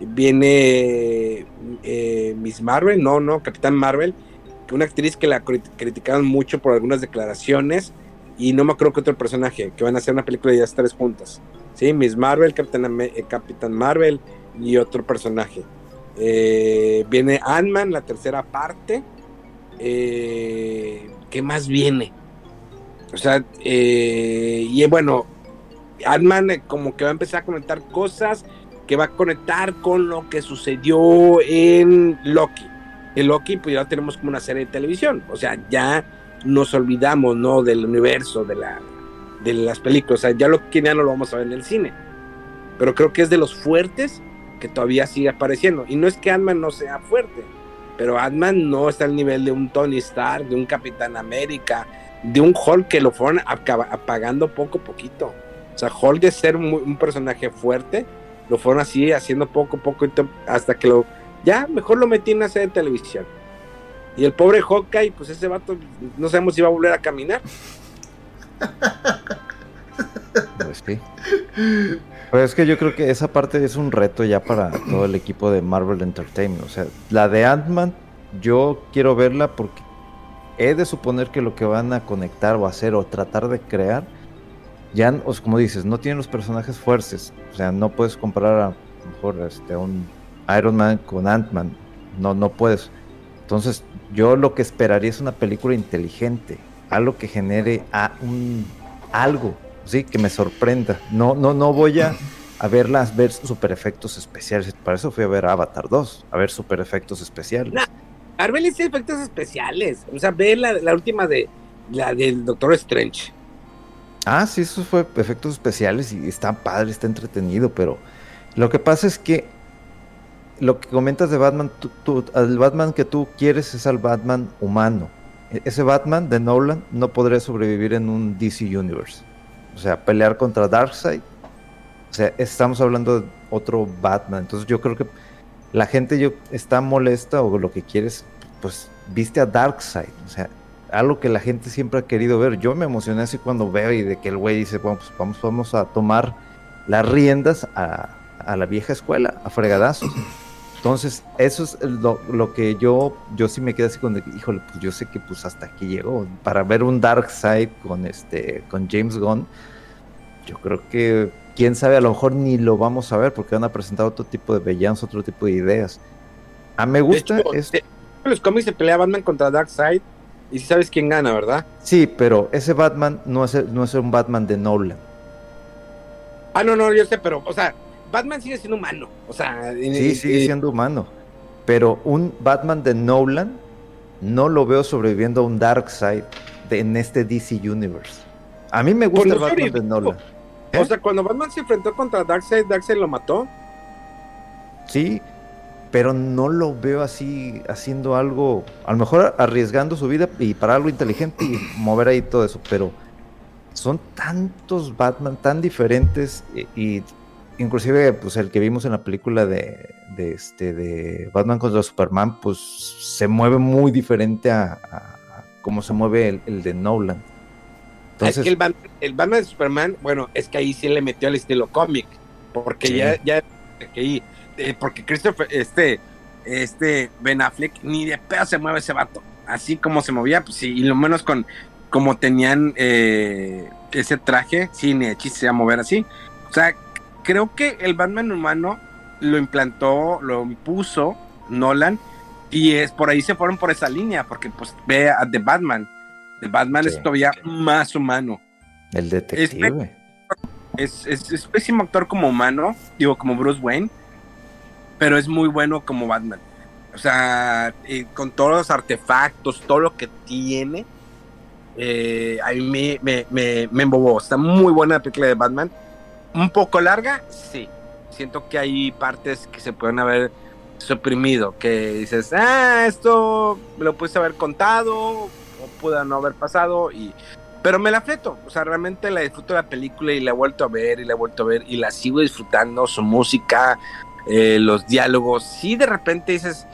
Viene eh, Miss Marvel, no, no, Capitán Marvel, una actriz que la criticaron mucho por algunas declaraciones. Y no me acuerdo que otro personaje, que van a hacer una película de ellas tres juntas. Sí, Miss Marvel, eh, Capitán Marvel y otro personaje. Eh, viene Ant-Man, la tercera parte. Eh, ¿Qué más viene? O sea, eh, y bueno, Ant-Man como que va a empezar a conectar cosas que va a conectar con lo que sucedió en Loki. En Loki, pues ya tenemos como una serie de televisión. O sea, ya nos olvidamos, ¿no? Del universo, de, la, de las películas. O sea, ya lo que ya no lo vamos a ver en el cine. Pero creo que es de los fuertes que todavía sigue apareciendo. Y no es que Ant-Man no sea fuerte, pero Ant-Man no está al nivel de un Tony Stark, de un Capitán América, de un Hulk que lo fueron apagando poco a poquito. O sea, Hulk de ser un, personaje fuerte, lo fueron así haciendo poco a poco hasta que lo... Ya, mejor lo metí en una serie de televisión. Y el pobre Hawkeye, pues ese vato, no sabemos si va a volver a caminar. Pues sí. Pues es que yo creo que esa parte es un reto ya para todo el equipo de Marvel Entertainment. O sea, la de Ant-Man, yo quiero verla porque he de suponer que lo que van a conectar o hacer o tratar de crear, ya, como dices, no tienen los personajes fuertes. O sea, no puedes comparar a, mejor este, un Iron Man con Ant-Man. No, no puedes. Entonces, yo lo que esperaría es una película inteligente, algo que genere a un algo sí, que me sorprenda. No, no, no voy a, a verlas, ver super efectos especiales. Para eso fui a ver Avatar 2, a ver super efectos especiales. Marvel hizo efectos especiales. O sea, ve la, la última de la del Doctor Strange. Ah, sí, eso fue efectos especiales y está padre, está entretenido, pero lo que pasa es que lo que comentas de Batman, tú, tú, el Batman que tú quieres es al Batman humano. E, ese Batman de Nolan no podría sobrevivir en un DC Universe. O sea, pelear contra Darkseid. O sea, estamos hablando de otro Batman. Entonces yo creo que la gente yo, está molesta o lo que quieres, pues viste a Darkseid. O sea, algo que la gente siempre ha querido ver. Yo me emocioné así cuando veo y de que el güey dice, bueno, pues vamos, vamos a tomar las riendas a, a la vieja escuela, a fregadazos. Entonces, eso es lo, lo, que yo, yo sí me quedé así con, híjole, pues yo sé que pues hasta aquí llegó. Para ver un Dark Side con este, con James Gunn, yo creo que, quién sabe, a lo mejor ni lo vamos a ver porque van a presentar otro tipo de villanos, otro tipo de ideas. A ah, me gusta hecho. En los cómics se pelea Batman contra Darkseid y si sabes quién gana, ¿verdad? Sí, pero ese Batman no es, no es un Batman de Nolan. Ah, no, no, yo sé, pero, o sea, Batman sigue siendo humano. O sea, sí, sigue siendo humano. Pero un Batman de Nolan no lo veo sobreviviendo a un Darkseid en este DC Universe. A mí me gusta el Batman de Nolan. ¿Eh? O sea, cuando Batman se enfrentó contra Darkseid, Darkseid lo mató. Sí, pero no lo veo así haciendo algo, a lo mejor arriesgando su vida y para algo inteligente y mover ahí todo eso, pero son tantos Batman tan diferentes y, y inclusive pues el que vimos en la película de, de, este de Batman contra Superman pues se mueve muy diferente a, a, a cómo se mueve el, el, de Nolan. Entonces es que el Batman, el Batman, de Superman bueno es que ahí sí le metió al estilo cómic porque sí. ya ya que eh, porque Christopher este este Ben Affleck ni de pedo se mueve ese vato. Así como se movía pues sí y lo menos con como tenían eh, ese traje sí ni de chiste se iba a mover así. O sea creo que el Batman humano lo implantó, lo impuso Nolan y es por ahí se fueron por esa línea, porque pues ve a The Batman. The Batman sí, es todavía más humano. El detective. Es, es, es, pésimo actor como humano, digo, como Bruce Wayne, pero es muy bueno como Batman. O sea, con todos los artefactos, todo lo que tiene, eh, a mí me, me, me, me embobó. Está muy buena la película de Batman un poco larga, sí. Siento que hay partes que se pueden haber suprimido, que dices, ah, esto me lo pudiste haber contado, o pudo no haber pasado, y pero me la fleto, o sea, realmente la disfruto la película y la he vuelto a ver y la he vuelto a ver y la sigo disfrutando, su música, eh, los diálogos, sí de repente dices,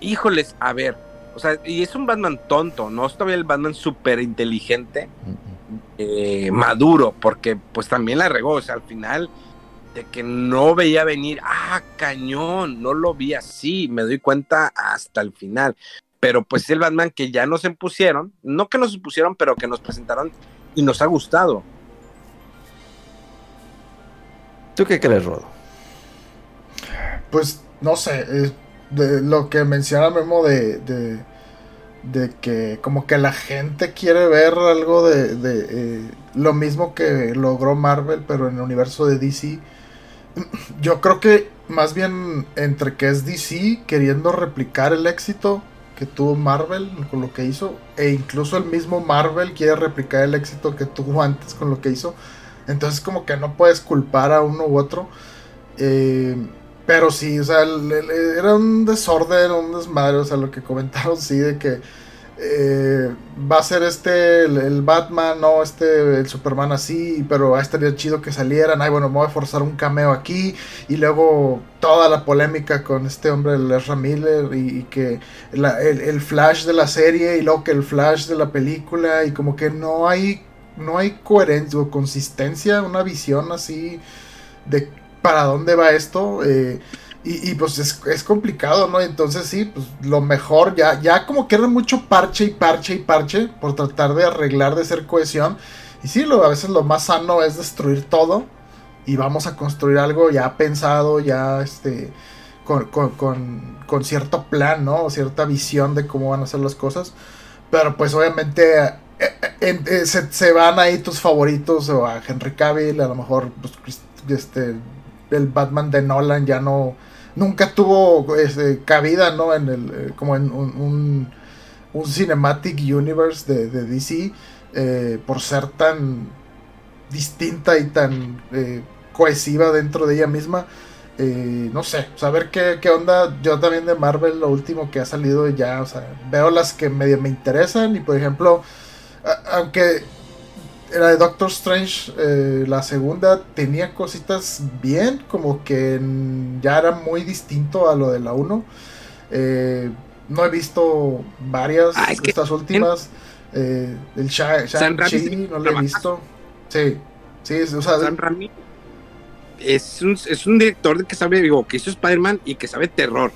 híjoles, a ver, o sea, y es un Batman tonto, no es todavía el Batman súper inteligente, eh, maduro, porque pues también la regó, o sea, al final de que no veía venir, ah, cañón, no lo vi así, me doy cuenta hasta el final. Pero pues el Batman que ya nos impusieron, no que nos impusieron, pero que nos presentaron y nos ha gustado. ¿Tú qué crees, Rodo? Pues no sé, eh, de lo que menciona Memo de, de de que como que la gente quiere ver algo de, de eh, lo mismo que logró Marvel pero en el universo de DC yo creo que más bien entre que es DC queriendo replicar el éxito que tuvo Marvel con lo que hizo e incluso el mismo Marvel quiere replicar el éxito que tuvo antes con lo que hizo entonces como que no puedes culpar a uno u otro. Eh, pero sí, o sea, era un desorden, un desmadre, o sea, lo que comentaron, sí, de que eh, va a ser este, el, Batman, no, este, el Superman así, pero estaría chido que salieran, ay, bueno, me voy a forzar un cameo aquí, y luego toda la polémica con este hombre, el Ezra Miller, y, que el Flash de la serie, y luego que el Flash de la película, y como que no hay, no hay coherencia o consistencia, una visión así de para dónde va esto. Eh, y, pues es, complicado, ¿no? Entonces sí, pues lo mejor, ya, ya como que era mucho parche y parche y parche por tratar de arreglar, de ser cohesión. Y sí, lo, a veces lo más sano es destruir todo y vamos a construir algo ya pensado, ya este, con, con, con, cierto plan, ¿no? O cierta visión de cómo van a ser las cosas. Pero pues obviamente eh, eh, se, se, van ahí tus favoritos o a Henry Cavill, a lo mejor pues, este el Batman de Nolan ya no nunca tuvo este, cabida, ¿no? En el, eh, como en un, un, cinematic universe de, de DC, eh, por ser tan distinta y tan eh, cohesiva dentro de ella misma. no sé, saber qué, qué, onda. Yo también de Marvel, lo último que ha salido ya, o sea, veo las que medio me interesan. Y por ejemplo, aunque la de Doctor Strange, eh, la segunda, tenía cositas bien, como que ya era muy distinto a lo de la 1. Eh, no he visto varias ah, de estas últimas. Eh, el Shang-Chi no lo he visto. Sí, sí, o sea, es un, es un director que sabe, digo, que hizo Spider-Man y que sabe terror.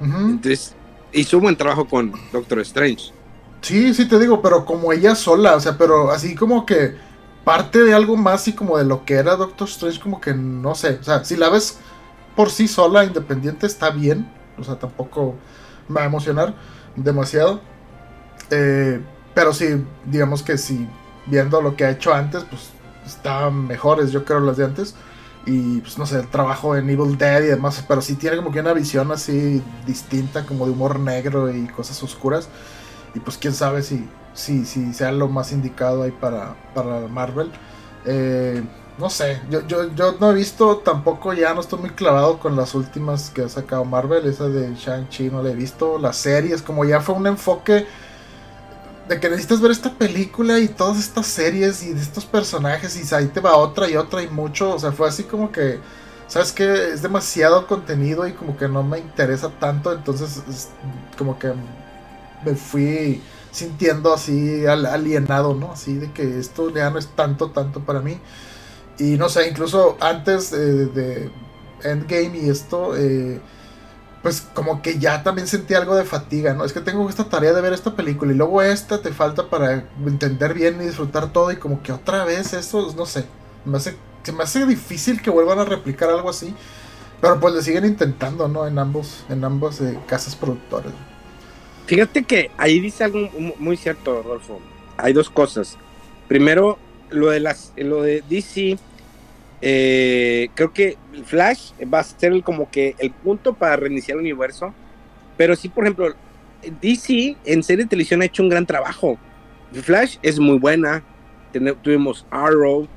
Entonces, hizo un buen trabajo con Doctor Strange. Sí, sí te digo, pero como ella sola, o sea, pero así como que parte de algo más y como de lo que era Doctor Strange, como que no sé, o sea, si la ves por sí sola, independiente, está bien, o sea, tampoco me va a emocionar demasiado, eh, pero sí, digamos que si viendo lo que ha hecho antes, pues estaban mejores, yo creo, las de antes. Y pues no sé, el trabajo en Evil Dead y demás, pero sí tiene como que una visión así distinta, como de humor negro y cosas oscuras. Y pues quién sabe si, si, si sea lo más indicado ahí para, para Marvel. Eh, no sé, yo, yo, yo no he visto tampoco, ya no estoy muy clavado con las últimas que ha sacado Marvel. Esa de Shang-Chi no la he visto. Las series, como ya fue un enfoque de que necesitas ver esta película y todas estas series y de estos personajes y ahí te va otra y otra y mucho. O sea, fue así como que, ¿sabes que Es demasiado contenido y como que no me interesa tanto. Entonces, como que me fui sintiendo así alienado, ¿no? Así de que esto ya no es tanto, tanto para mí. Y no sé, incluso antes de, Endgame y esto, eh, pues como que ya también sentí algo de fatiga, ¿no? Es que tengo esta tarea de ver esta película y luego esta te falta para entender bien y disfrutar todo y como que otra vez eso, no sé, me hace, se me hace difícil que vuelvan a replicar algo así. Pero pues le siguen intentando, ¿no? En ambos, en ambos eh, casas productores. Fíjate que ahí dice algo muy cierto, Rodolfo. Hay dos cosas. Primero, lo de las, lo de DC, eh, creo que Flash va a ser como que el punto para reiniciar el universo. Pero sí, por ejemplo, DC en serie de televisión ha hecho un gran trabajo. Flash es muy buena. tuvimos Arrow.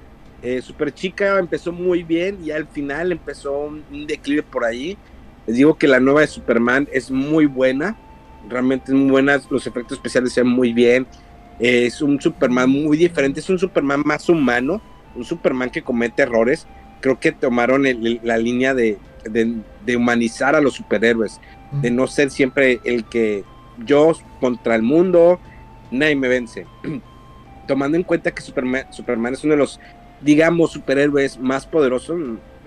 Eh, Super Chica empezó muy bien y al final empezó un declive por ahí. Les digo que la nueva de Superman es muy buena realmente muy buenas, los efectos especiales se ven muy bien, es un Superman muy diferente, es un Superman más humano, un Superman que comete errores, creo que tomaron la línea de, humanizar a los superhéroes, de no ser siempre el que yo contra el mundo, nadie me vence. Tomando en cuenta que Superman, Superman es uno de los, digamos, superhéroes más poderosos,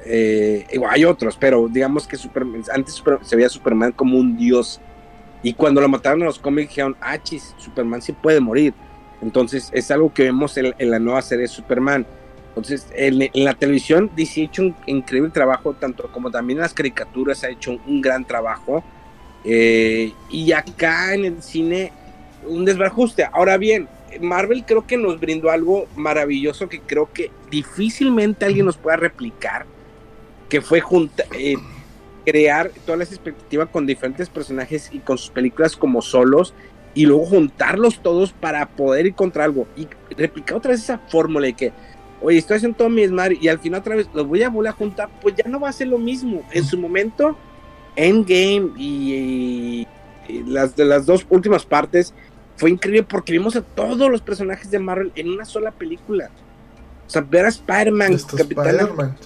eh, hay otros, pero digamos que Superman, antes se veía Superman como un dios y cuando lo mataron en los cómics dijeron, ah, chis, Superman sí puede morir. Entonces es algo que vemos en, la nueva serie de Superman. Entonces en, la televisión DC ha hecho un increíble trabajo, tanto como también en las caricaturas ha hecho un, gran trabajo. Eh, y acá en el cine un desbarajuste. Ahora bien, Marvel creo que nos brindó algo maravilloso que creo que difícilmente alguien nos pueda replicar, que fue juntar... Eh, crear todas las expectativas con diferentes personajes y con sus películas como solos y luego juntarlos todos para poder ir contra algo. Y replicar otra vez esa fórmula de que oye estoy haciendo todo mi smart y al final otra vez los voy a volver a juntar pues ya no va a ser lo mismo. En su momento Endgame y, y las de las dos últimas partes fue increíble porque vimos a todos los personajes de Marvel en una sola película. O sea ver a Spider-Man Capitán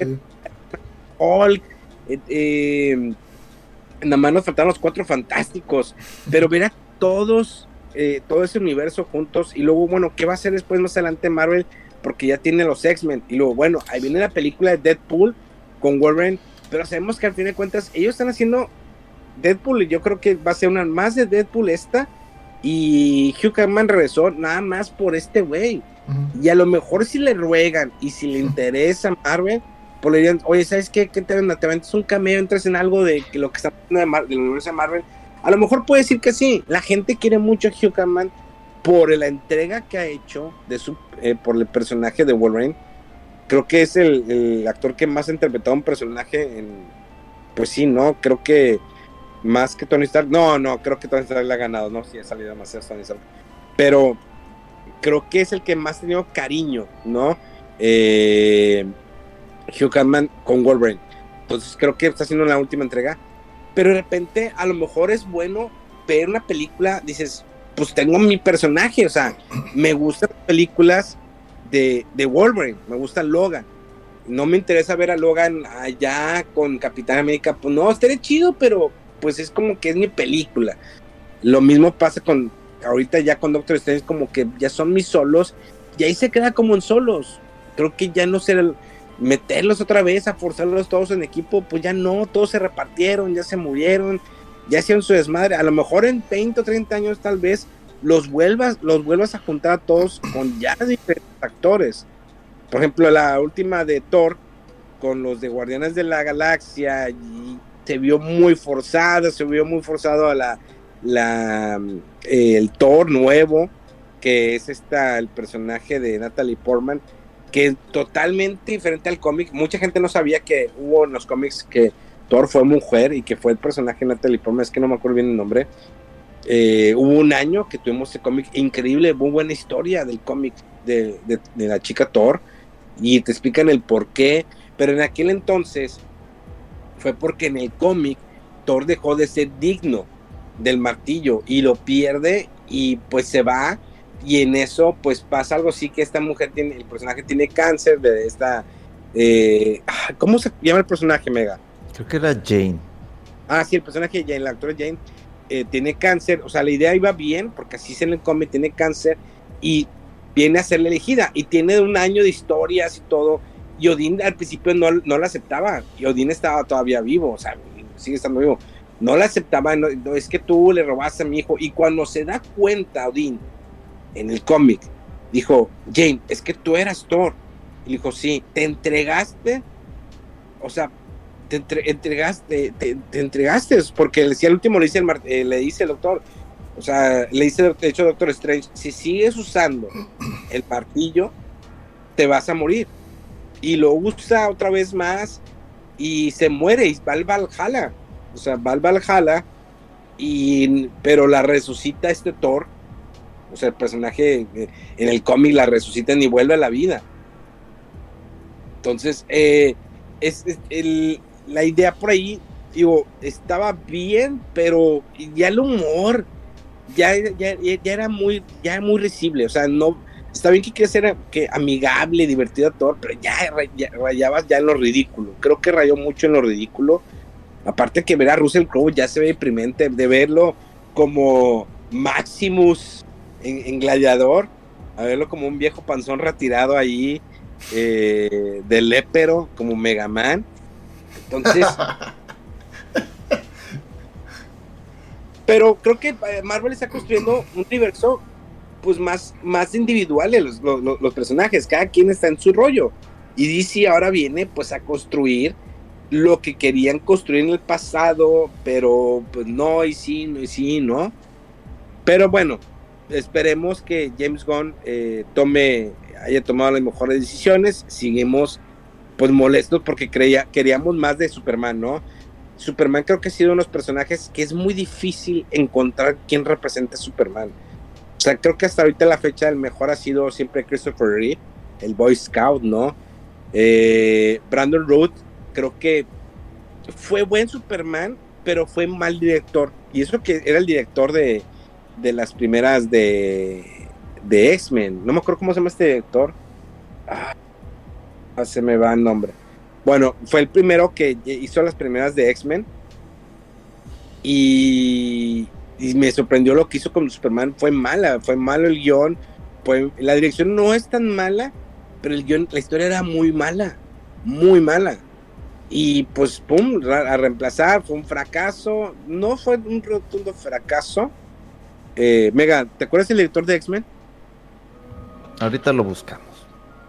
Hulk eh, eh, nada más nos faltaron los cuatro fantásticos, pero ver a todos, eh, todo ese universo juntos y luego, bueno, ¿qué va a hacer después más adelante Marvel? Porque ya tiene los X-Men y luego, bueno, ahí viene la película de Deadpool con Wolverine, pero sabemos que al fin de cuentas ellos están haciendo Deadpool y yo creo que va a ser una más de Deadpool esta y Hugh Jackman regresó nada más por este güey. Y a lo mejor si le ruegan y si le interesa Marvel, pues le dirían, oye, ¿sabes qué? ¿Qué te, te un cameo, entras en algo de lo que está haciendo de del universo de Marvel? A lo mejor puede decir que sí. La gente quiere mucho a Hugh Jackman por la entrega que ha hecho de su, eh, por el personaje de Wolverine. Creo que es el, actor que más ha interpretado un personaje pues sí, no, creo que más que Tony Stark, no, no, creo que Tony Stark le ha ganado, no, sí ha salido demasiado Tony Stark, pero creo que es el que más ha tenido cariño, ¿no? Eh, Hugh Jackman con Wolverine. Entonces creo que está haciendo la última entrega. Pero de repente a lo mejor es bueno ver una película, dices, pues tengo mi personaje, o sea, me gustan películas de, de Wolverine, me gusta Logan. No me interesa ver a Logan allá con Capitán América, pues no, estaría chido, pero pues es como que es mi película. Lo mismo pasa con, ahorita ya con Doctor Strange, como que ya son mis solos, y ahí se queda como en solos. Creo que ya no será meterlos otra vez, a forzarlos todos en equipo, pues ya no, todos se repartieron, ya se murieron, ya hicieron su desmadre. A lo mejor en 20 o 30 años tal vez los vuelvas, los vuelvas a juntar a todos con ya diferentes actores. Por ejemplo, la última de Thor con los de Guardianes de la Galaxia y se vio muy forzada, se vio muy forzado a la, la el Thor nuevo, que es esta el personaje de Natalie Portman que totalmente diferente al cómic. Mucha gente no sabía que hubo en los cómics que Thor fue mujer y que fue el personaje Natalie Portman, es que no me acuerdo bien el nombre. Eh, hubo un año que tuvimos este cómic increíble, muy buena historia del cómic de, la chica Thor y te explican el por qué, pero en aquel entonces fue porque en el cómic Thor dejó de ser digno del martillo y lo pierde y pues se va y en eso pues pasa algo así que esta mujer tiene, el personaje tiene cáncer de esta, eh, ah, ¿cómo se llama el personaje, Mega? Creo que era Jane. Ah, sí, el personaje de Jane, la actora Jane, eh, tiene cáncer, o sea, la idea iba bien, porque así se le come, tiene cáncer, y viene a ser la elegida, y tiene un año de historias y todo, y Odín al principio no, no la aceptaba, y Odín estaba todavía vivo, o sea, sigue estando vivo, no la aceptaba, no, es que tú le robaste a mi hijo, y cuando se da cuenta Odín en el cómic, dijo, Jane, es que tú eras Thor. Y dijo, sí, te entregaste, o sea, te entregaste, te, entregaste, porque decía el último le dice el, eh, le dice el doctor, o sea, le dice de hecho Doctor Strange, si sigues usando el martillo, te vas a morir. Y lo usa otra vez más y se muere y va al Valhalla. O sea, va al Valhalla, y, pero la resucita este Thor o sea, el personaje eh, en el cómic la resucitan y vuelve a la vida. Entonces, eh, es, la idea por ahí, digo, estaba bien, pero ya el humor ya, ya, era muy, ya muy risible. O sea, no, está bien que quiera ser que amigable, divertido todo, pero ya, rayabas ya en lo ridículo. Creo que rayó mucho en lo ridículo. Aparte que ver a Russell Crowe ya se ve deprimente de verlo como Maximus en, Gladiador, a verlo como un viejo panzón retirado ahí eh, del épero, como Megaman. Entonces. pero creo que eh, Marvel está construyendo un universo pues más, más individual los, los, personajes, cada quien está en su rollo. Y DC ahora viene pues a construir lo que querían construir en el pasado, pero pues no, y sí, no, y sí, ¿no? Pero bueno, esperemos que James Gunn eh, tome, haya tomado las mejores decisiones. Seguimos pues molestos porque creía, queríamos más de Superman, ¿no? Superman creo que ha sido uno de los personajes que es muy difícil encontrar quién represente a Superman. O sea, creo que hasta ahorita la fecha el mejor ha sido siempre Christopher Reeve, el Boy Scout, ¿no? Eh, Brandon Root, creo que fue buen Superman, pero fue mal director. Y eso que era el director de, de las primeras de, de X-Men. No me acuerdo cómo se llama este director. Ah, se me va el nombre. Bueno, fue el primero que hizo las primeras de X-Men. Y, me sorprendió lo que hizo con Superman. Fue mala, fue malo el guion. La dirección no es tan mala, pero el guion, la historia era muy mala. Muy mala. Y pues, pum, a reemplazar, fue un fracaso. No fue un rotundo fracaso eh, Mega, ¿te acuerdas del director de X-Men? Ahorita lo buscamos.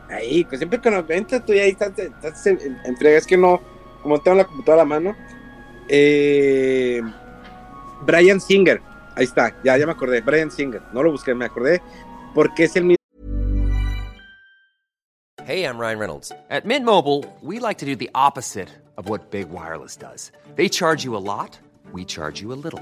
Ahí, pues siempre que nos entras tú ya ahí estás, en, entrega, es que no, como tengo la computadora a la mano. Eh, Brian Singer, ahí está, ya, ya me acordé, Brian Singer, no lo busqué, me acordé, porque es el mismo Hey, I'm Ryan Reynolds. At Mint Mobile, we like to do the opposite of what Big Wireless does. They charge you a lot, we charge you a little.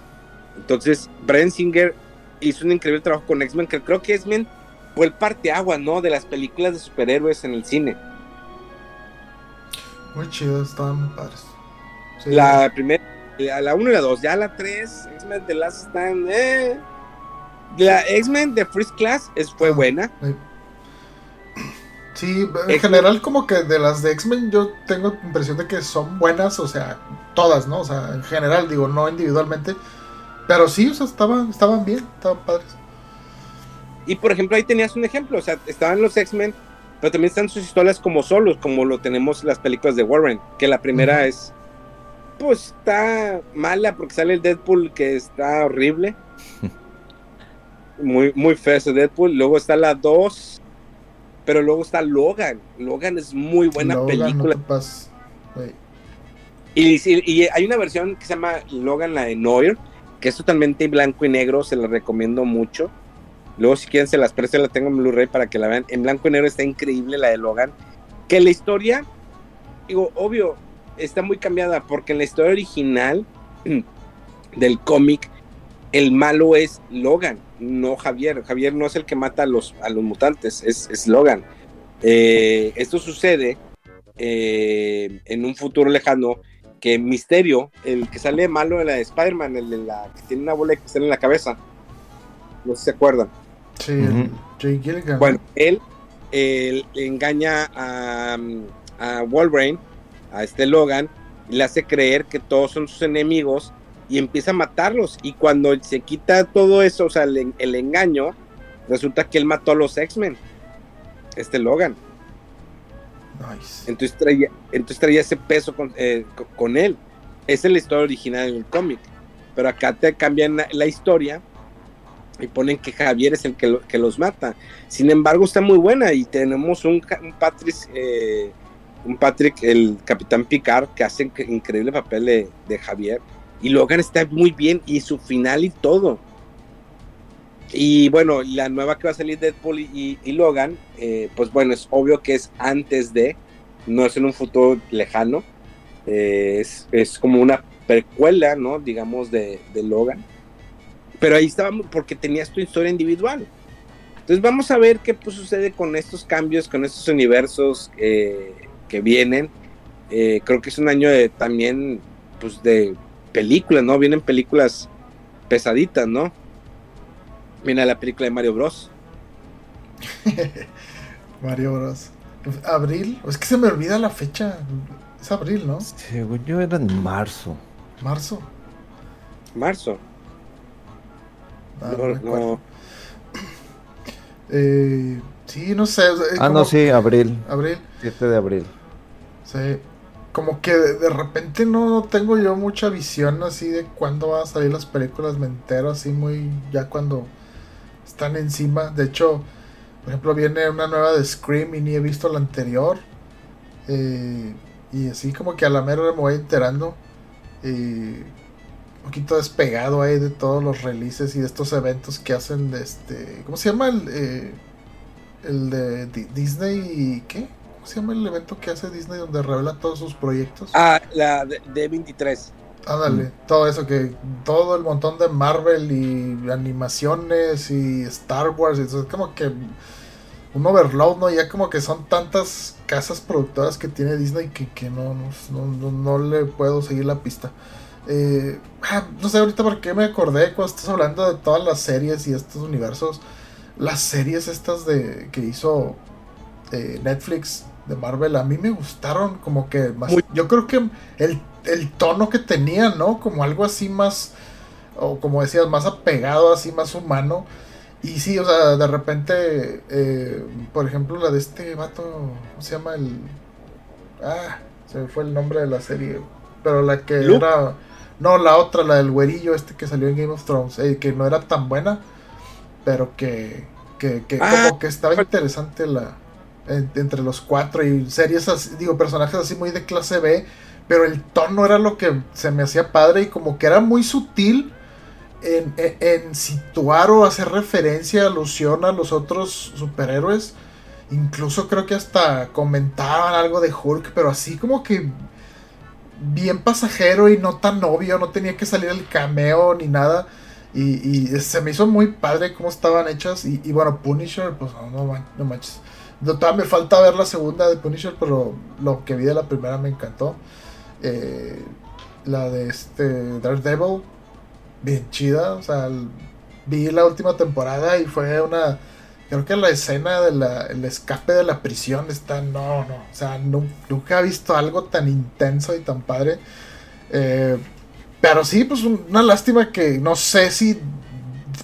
Entonces, Brent Singer hizo un increíble trabajo con X-Men, que creo que X-Men fue el parteagua, ¿no? De las películas de superhéroes en el cine. Muy chido, estaban muy padres. Sí. La primera, la- la 1 y la 2, ya la 3, X-Men The Last Stand, eh. La X-Men de First Class es, fue Ah. buena. Sí, en general como que de las de X-Men yo tengo impresión de que son buenas, o sea, todas, ¿no? O sea, en general, digo, no individualmente. Pero sí, o sea, estaban, estaban bien, estaban padres. Y por ejemplo, ahí tenías un ejemplo, o sea, estaban los X-Men, pero también están sus historias como solos, como lo tenemos en las películas de Warren, que la primera es, pues está mala porque sale el Deadpool que está horrible. muy, muy feo ese Deadpool. Luego está la 2, pero luego está Logan. Logan es muy buena Logan, película. Y, y- y hay una versión que se llama Logan, la de Noir, que es totalmente blanco y negro, se la recomiendo mucho. Luego, si quieren, se las presto, la tengo en Blu-ray para que la vean. En blanco y negro está increíble la de Logan. Que la historia, digo, obvio, está muy cambiada, porque en la historia original del cómic, el malo es Logan, no Javier. Javier no es el que mata a los, a los mutantes, es, es Logan. Eh, esto sucede eh, en un futuro lejano que Misterio, el que sale malo de la de Spider-Man, el de la que tiene una bola de cristal en la cabeza, no sé si se acuerdan. Sí, Jay Gilligan. Bueno, él, él engaña a, a Wolverine, a este Logan, y le hace creer que todos son sus enemigos y empieza a matarlos. Y cuando se quita todo eso, o sea, el, el engaño, resulta que él mató a los X-Men, este Logan. Entonces traía, entonces traía ese peso con, eh, co- con él. Esa es la historia original del cómic. Pero acá te cambian la, historia y ponen que Javier es el que, lo- que los mata. Sin embargo, está muy buena y tenemos un, un Patrick, eh, un Patrick, el Capitán Picard, que hace inc- increíble papel de, de Javier. Y Logan está muy bien y su final y todo. Y bueno, la nueva que va a salir Deadpool y, Logan, eh, pues bueno, es obvio que es antes de, no es en un futuro lejano, eh, es, es como una precuela, ¿no? Digamos, de, de Logan. Pero ahí estábamos porque tenías tu historia individual. Entonces vamos a ver qué pues, sucede con estos cambios, con estos universos eh, que vienen. Eh, creo que es un año también, pues, de películas, ¿no? Vienen películas pesaditas, ¿no? Viene la película de Mario Bros. Mario Bros. Abril, es que se me olvida la fecha. Es abril, ¿no? Según yo era en marzo. Marzo. Marzo. Ah, No, no. Eh, sí, no sé. Ah, como- no, sí, abril. Abril. 7 de abril. Sí. Como que de, de repente no, no tengo yo mucha visión así de cuándo van a salir las películas. Me entero así muy ya cuando están encima. De hecho, por ejemplo, viene una nueva de Scream y ni he visto la anterior. Eh, y así como que a la mera me voy enterando. Y un poquito despegado ahí de todos los releases y de estos eventos que hacen de este. ¿Cómo se llama el, eh, el de Di- Disney qué? ¿Cómo se llama el evento que hace Disney donde revela todos sus proyectos? Ah, la de 23. Ándale, todo eso que todo el montón de Marvel y animaciones y Star Wars, y eso, es como que un overload, ¿no? Ya como que son tantas casas productoras que tiene Disney que, que no, no, no, no le puedo seguir la pista. Eh, ah, no sé ahorita por qué me acordé cuando estás hablando de todas las series y estos universos. Las series estas de que hizo eh, Netflix de Marvel a mí me gustaron como que más. Muy- Yo creo que el, el tono que tenían, ¿no? Como algo así más, o como decías, más apegado, así más humano. Y sí, o sea, de repente, eh, por ejemplo, la de este vato, ¿cómo se llama? El... Ah, se me fue el nombre de la serie. Pero la que era... No, la otra, la del güerillo este que salió en Game of Thrones, eh, que no era tan buena, pero que, que, que Ah, como que estaba interesante la en- entre los cuatro y series así, digo, personajes así muy de clase B, pero el tono era lo que se me hacía padre y como que era muy sutil en, situar o hacer referencia, alusión a los otros superhéroes. Incluso creo que hasta comentaban algo de Hulk, pero así como que bien pasajero y no tan obvio, no tenía que salir el cameo ni nada. Y, se me hizo muy padre cómo estaban hechas. Y, bueno, Punisher, pues no, no, no manches. Todavía me falta ver la segunda de Punisher, pero lo que vi de la primera me encantó. Eh, la de este Daredevil, bien chida. O sea, vi la última temporada y fue una. Creo que la escena del el escape de la prisión está. No, no. O sea, nu- nunca he visto algo tan intenso y tan padre. Eh, pero sí, pues un- una lástima que no sé si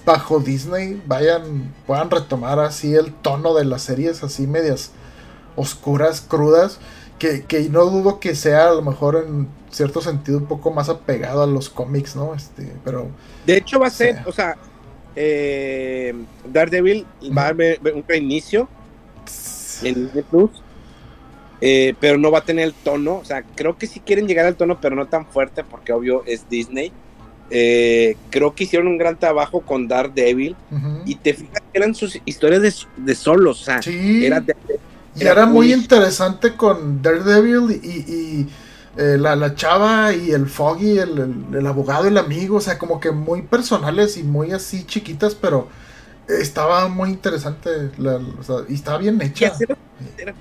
bajo Disney vayan, puedan retomar así el tono de las series así medias oscuras, crudas, que, que no dudo que sea a lo mejor en cierto sentido un poco más apegado a los cómics, ¿no? Este, pero De hecho, va a ser, o sea, eh, Daredevil va a haber un reinicio en Disney Plus, eh, pero no va a tener el tono. O sea, creo que sí quieren llegar al tono, pero no tan fuerte, porque obvio es Disney. Eh, creo que hicieron un gran trabajo con Daredevil ujú. y te fijas que eran sus historias de, de solos, o sea, sí, era de- y era era muy muy- interesante con Daredevil y, y, eh, la, la chava y el Foggy, el, el- el abogado, el amigo, o sea, como que muy personales y muy así chiquitas, pero estaba muy interesante la- o sea, y estaba bien hecha.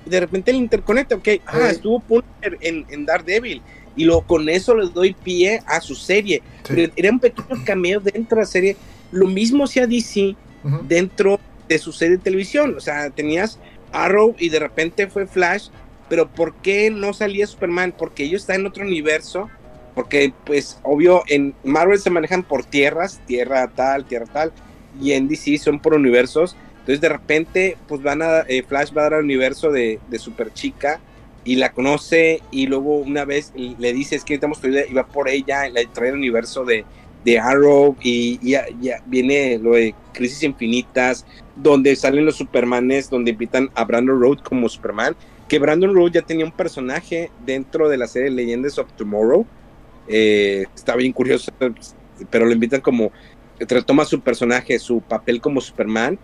de- repente el interconecta, ok, ah, estuvo Punisher en, en Daredevil y luego con eso les doy pie a su serie. Sí. Pero era un pequeño cameo dentro de la serie. Lo mismo hacía DC Ujú. dentro de su serie de televisión. O sea, tenías Arrow y de repente fue Flash, pero ¿por qué no salía Superman? Porque ellos están en otro universo. Porque, pues, obvio, en Marvel se manejan por tierras, tierra tal, tierra tal, y en DC son por universos. Entonces, de repente, pues van a, eh, Flash va a dar al universo de, de Super Chica y la conoce, y luego una vez le dice, es que necesitamos tu ayuda, y va por ella, y la trae al universo de, de Arrow, y ya, viene lo de Crisis Infinitas, donde salen los Supermanes, donde invitan a Brandon Road como Superman, que Brandon Road ya tenía un personaje dentro de la serie Legends of Tomorrow. Eh, está bien curioso, pero lo invitan como, retoma su personaje, su papel como Superman.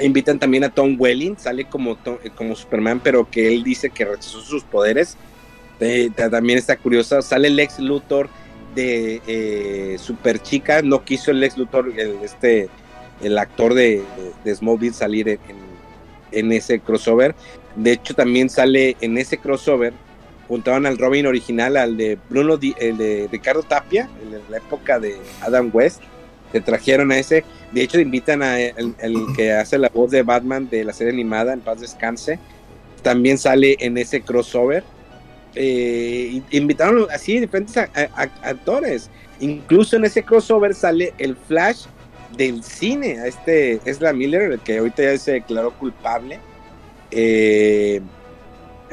Invitan también a Tom Welling, sale como, como Superman, pero que él dice que rechazó sus poderes. Eh, ta- también está curioso, sale Lex Luthor de eh, Super Chica, no quiso el Lex Luthor, el, este, el actor de, de Smallville salir en, en- ese crossover. De hecho, también sale en ese crossover, juntaban al Robin original, al de Bruno, el de Ricardo Tapia, el de la época de Adam West, se trajeron a ese. De hecho, invitan a el, que hace la voz de Batman de la serie animada, En Paz Descanse. También sale en ese crossover. Eh, invitaron así diferentes a- a- a- actores. Incluso en ese crossover sale el Flash del cine, a este Ezra Miller, el que ahorita ya se declaró culpable. Eh,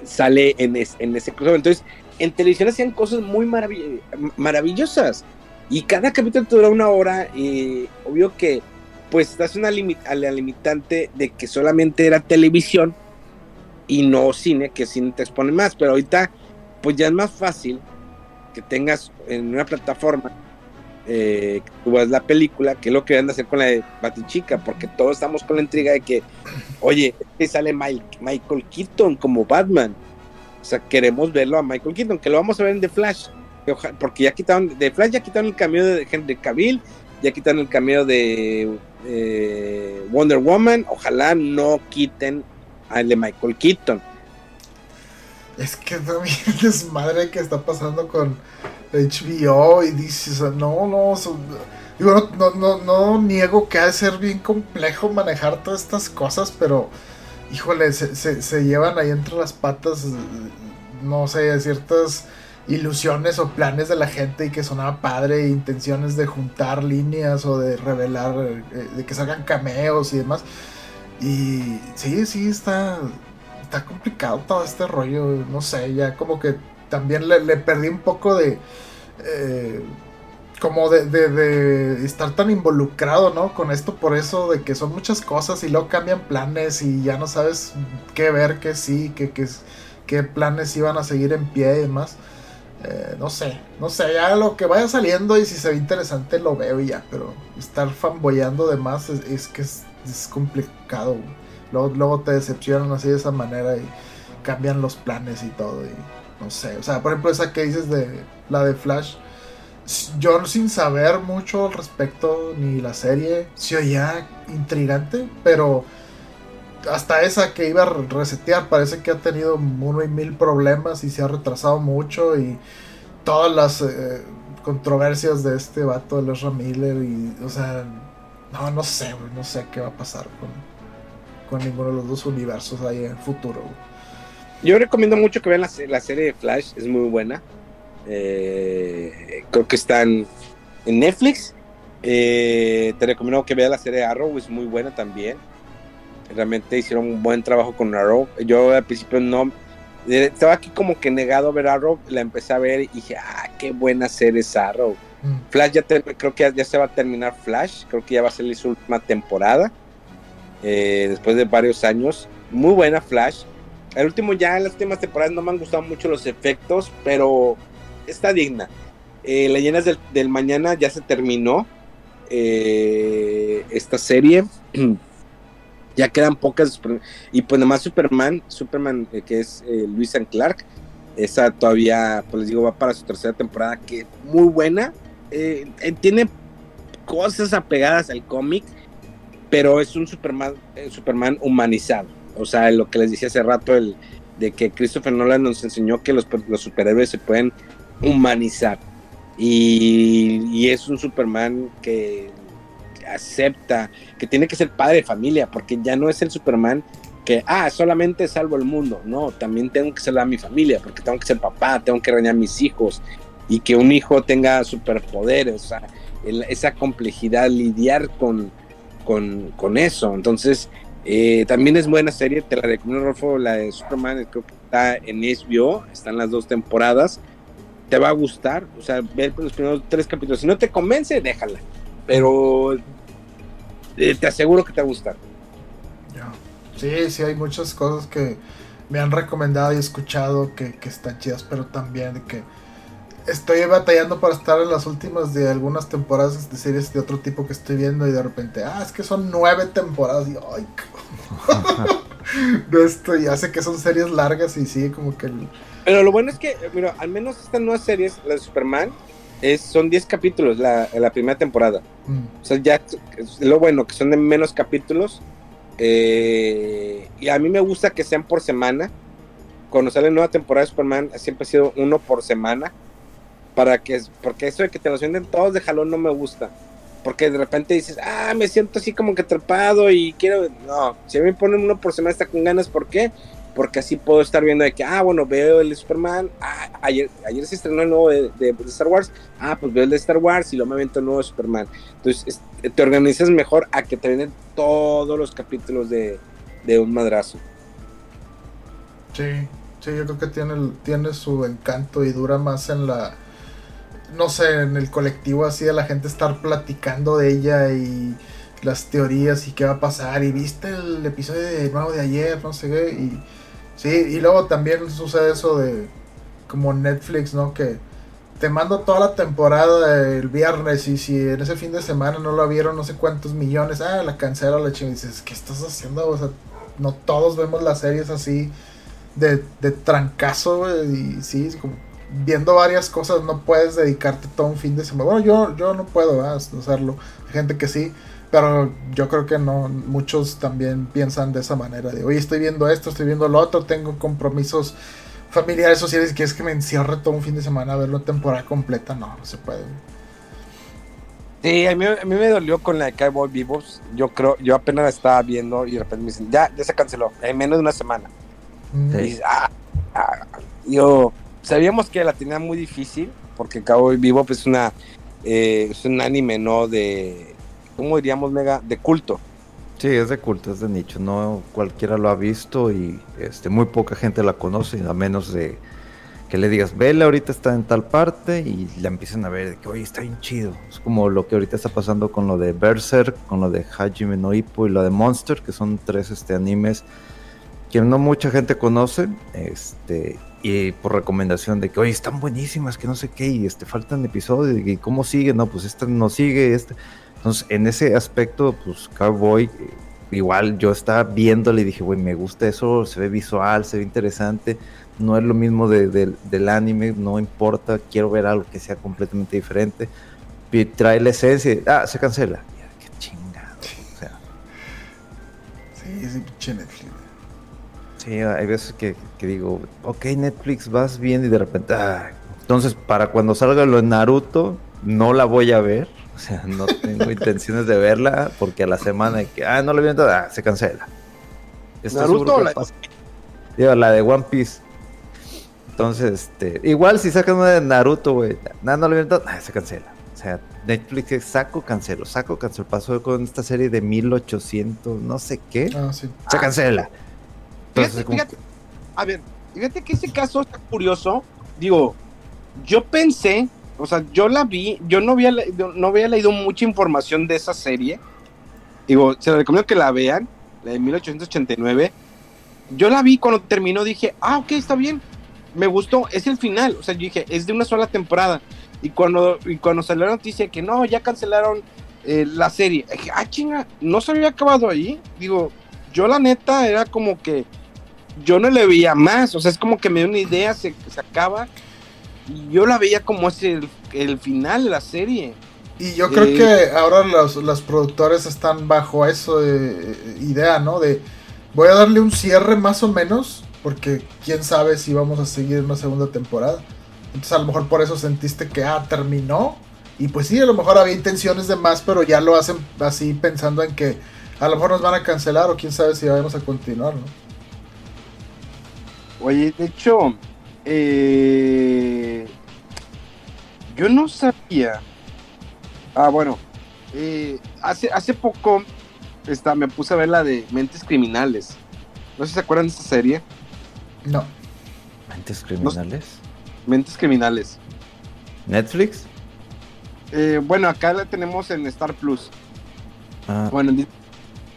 sale en, es- en ese crossover. Entonces, en televisión hacían cosas muy maravi- maravillosas. Y cada capítulo dura una hora. Y obvio que, pues, estás una limi- a la limitante de que solamente era televisión y no cine, que cine te expone más. Pero ahorita, pues ya es más fácil que tengas en una plataforma eh, tú ves la película, que es lo que van a hacer con la de Batichica, porque todos estamos con la intriga de que, oye, sale Mike- Michael Keaton como Batman. O sea, queremos verlo a Michael Keaton, que lo vamos a ver en The Flash. Porque ya quitaron, de Flash ya quitaron el cameo de Henry Cavill, ya quitaron el cameo de eh, Wonder Woman. Ojalá no quiten al de Michael Keaton. Es que también desmadre que está pasando con HBO y dices, no, no, digo, no, no, no, niego que ha de ser bien complejo manejar todas estas cosas, pero híjole, se, se, se llevan ahí entre las patas, no sé, ciertas ilusiones o planes de la gente y que sonaba padre, intenciones de juntar líneas o de revelar, eh, de que salgan cameos y demás. Y sí, sí, está, está complicado todo este rollo, no sé, ya como que también le, perdí un poco de... Eh, como de, estar tan involucrado, ¿no? Con esto por eso de que son muchas cosas y luego cambian planes y ya no sabes qué ver, qué sí, qué, qué, planes iban a seguir en pie y demás. Eh, no sé, no sé, ya lo que vaya saliendo y si se ve interesante lo veo y ya, pero estar fanboyando de más es, que es, complicado. Luego, luego, te decepcionan así de esa manera y cambian los planes y todo. No sé, o sea, por ejemplo, esa que dices de la de Flash, yo sin saber mucho al respecto ni la serie, se oía intrigante, pero hasta esa que iba a resetear parece que ha tenido uno y mil problemas y se ha retrasado mucho y todas las eh, controversias de este vato de Ezra Miller y o sea no no sé no sé qué va a pasar con, con ninguno de los dos universos ahí en el futuro yo recomiendo mucho que vean la, la, serie de Flash es muy buena eh, creo que están en Netflix eh, te recomiendo que veas la serie de Arrow es muy buena también realmente hicieron un buen trabajo con Arrow. Yo al principio no, eh, estaba aquí como que negado a ver Arrow, la empecé a ver y dije, ah, qué buena serie es Arrow. Mm. Flash ya creo que ya, se va a terminar Flash, creo que ya va a ser su última temporada, eh, después de varios años. Muy buena Flash. El último ya, en las últimas temporadas no me han gustado mucho los efectos, pero está digna. Eh, Leyendas del, Mañana ya se terminó eh, esta serie. ya quedan pocas y pues nada Superman Superman eh, que es eh, Luis and Clark esa todavía pues les digo va para su tercera temporada que muy buena eh, tiene cosas apegadas al cómic pero es un Superman Superman humanizado o sea lo que les decía hace rato el de que Christopher Nolan nos enseñó que los, superhéroes se pueden humanizar y, es un Superman que acepta que tiene que ser padre de familia, porque ya no es el Superman que, ah, solamente salvo el mundo. No, también tengo que salvar a mi familia, porque tengo que ser papá, tengo que reñar a mis hijos, y que un hijo tenga superpoderes, o sea, esa complejidad, lidiar con, con, eso. Entonces, eh, también es buena serie, te la recomiendo, Rolfo, la de Superman, creo que está en HBO, están las dos temporadas. Te va a gustar, o sea, ver los primeros tres capítulos. Si no te convence, déjala. Pero eh, te aseguro que te va a gustar. Sí, sí, hay muchas cosas que me han recomendado y escuchado que, que están chidas, pero también que estoy batallando para estar en las últimas de algunas temporadas de series de otro tipo que estoy viendo y de repente, ah, es que son nueve temporadas y ay, esto ya sé que son series largas y sí, como que... Pero lo bueno es que, mira, al menos estas nuevas series, la de Superman, es, son 10 capítulos la, la primera temporada. Mm. O sea, ya lo bueno, que son de menos capítulos. Eh, y a mí me gusta que sean por semana. Cuando sale nueva temporada de Superman, siempre ha sido uno por semana. Para que, porque eso de que te lo sienten todos de jalón no me gusta. Porque de repente dices, ah, me siento así como que atrapado y quiero. No, si a mí me ponen uno por semana, está con ganas. ¿Por qué? porque así puedo estar viendo de que, ah, bueno, veo el de Superman, ah, ayer, ayer se estrenó el nuevo de, Star Wars, ah, pues veo el de Star Wars y luego me avento el nuevo de Superman. Entonces, te organizas mejor a que te vienen todos los capítulos de, un madrazo. Sí, sí, yo creo que tiene, tiene su encanto y dura más en la, no sé, en el colectivo así de la gente estar platicando de ella y las teorías y qué va a pasar y viste el episodio de nuevo de ayer, no sé qué, y Sí, y luego también sucede eso de como Netflix, ¿no? Que te mando toda la temporada el viernes y si en ese fin de semana no la vieron no sé cuántos millones, ah, la cancela la chingada y dices, ¿qué estás haciendo? O sea, no todos vemos las series así de, de trancazo, y sí, como viendo varias cosas no puedes dedicarte todo un fin de semana. Bueno, yo, yo no puedo hacerlo, hay gente que sí. Pero yo creo que no, muchos también piensan de esa manera, de, oye, estoy viendo esto, estoy viendo lo otro, tengo compromisos familiares, sociales, y quieres que me encierre todo un fin de semana a ver la temporada completa, no, no se puede. Sí, a mí, a mí me dolió con la de Cowboy Vivos, yo creo, yo apenas la estaba viendo y de repente me dicen, ya, ya se canceló, en menos de una semana. Mm. Y ah, ah, yo, sabíamos que la tenía muy difícil, porque Cowboy Vivo es una eh, es un anime, ¿no? De, ¿cómo diríamos, Mega? De culto. Sí, es de culto, es de nicho, no cualquiera lo ha visto y este, muy poca gente la conoce, a menos de que le digas, vela, ahorita está en tal parte y la empiezan a ver, de que, oye, está bien chido. Es como lo que ahorita está pasando con lo de Berserk, con lo de Hajime no Ippo y lo de Monster, que son tres este, animes que no mucha gente conoce, este, y por recomendación de que, oye, están buenísimas, que no sé qué, y este, faltan episodios, y cómo sigue, no, pues esta no sigue, este. Entonces, en ese aspecto, pues Cowboy, eh, igual yo estaba viéndole y dije, güey, me gusta eso, se ve visual, se ve interesante, no es lo mismo del anime, no importa, quiero ver algo que sea completamente diferente, y trae la esencia, ah, se cancela, qué chingado, o sea. Sí, ese pinche Netflix. Sí, hay veces que, digo, ok, Netflix, vas bien y de repente, ah, entonces para cuando salga lo de Naruto, no la voy a ver. O sea, no tengo intenciones de verla porque a la semana de que, ah, no la vi, ah, se cancela. ¿Naruto la... Digo, la de One Piece. Entonces, este, igual si sacan una de Naruto, güey, nada, no la vi, ah, se cancela. O sea, Netflix es saco, cancelo, saco, cancelo. Pasó con esta serie de 1800, no sé qué. Ah, sí. Se cancela. Fíjate, a ver, fíjate que ese caso está curioso. Digo, yo pensé, o sea, yo la vi, yo no había, no había leído mucha información de esa serie. Digo, se les recomiendo que la vean, la de 1889. Yo la vi cuando terminó, dije, ah, ok, está bien. Me gustó, es el final. O sea, yo dije, es de una sola temporada. Y cuando, y cuando salió la noticia que no, ya cancelaron eh, la serie, dije, ah, chinga, no se había acabado ahí. Digo, yo la neta era como que yo no le veía más, o sea, es como que me dio una idea, se, se acaba, y yo la veía como es el, final de la serie. Y yo creo eh, que ahora los, los, productores están bajo eso de idea, ¿no? De voy a darle un cierre más o menos, porque quién sabe si vamos a seguir una segunda temporada. Entonces a lo mejor por eso sentiste que, ah, terminó. Y pues sí, a lo mejor había intenciones de más, pero ya lo hacen así pensando en que a lo mejor nos van a cancelar o quién sabe si vamos a continuar, ¿no? Oye, de hecho, eh, yo no sabía. Ah, bueno, eh, hace, hace poco esta, me puse a ver la de Mentes Criminales. No sé si se acuerdan de esa serie. No. ¿Mentes Criminales? Mentes Criminales. ¿Netflix? Eh, bueno, acá la tenemos en Star Plus. Ah. Bueno,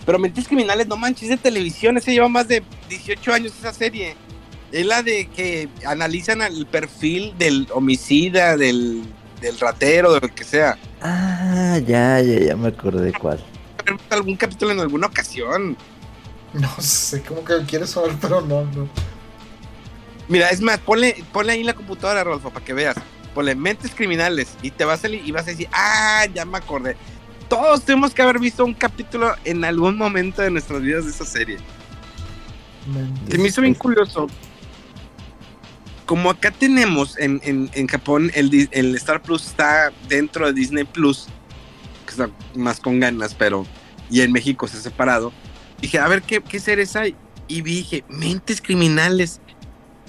pero Mentes Criminales, no manches, de televisión. Ese lleva más de 18 años esa serie. Es la de que analizan el perfil del homicida, del, ratero, de lo que sea. Ah, ya, ya, ya me acordé cuál. algún capítulo en alguna ocasión. No sé, como que quieres saber, pero no, no. Mira, es más, ponle, ponle ahí en la computadora, Rolfo, para que veas. Ponle mentes criminales y te vas a salir y vas a decir, ah, ya me acordé. Todos tenemos que haber visto un capítulo en algún momento de nuestras vidas de esa serie. Se me hizo bien curioso como acá tenemos en, en, Japón, el, el, Star Plus está dentro de Disney Plus, que está más con ganas, pero y en México se ha separado. Dije, a ver qué, qué series hay. Y dije, Mentes Criminales.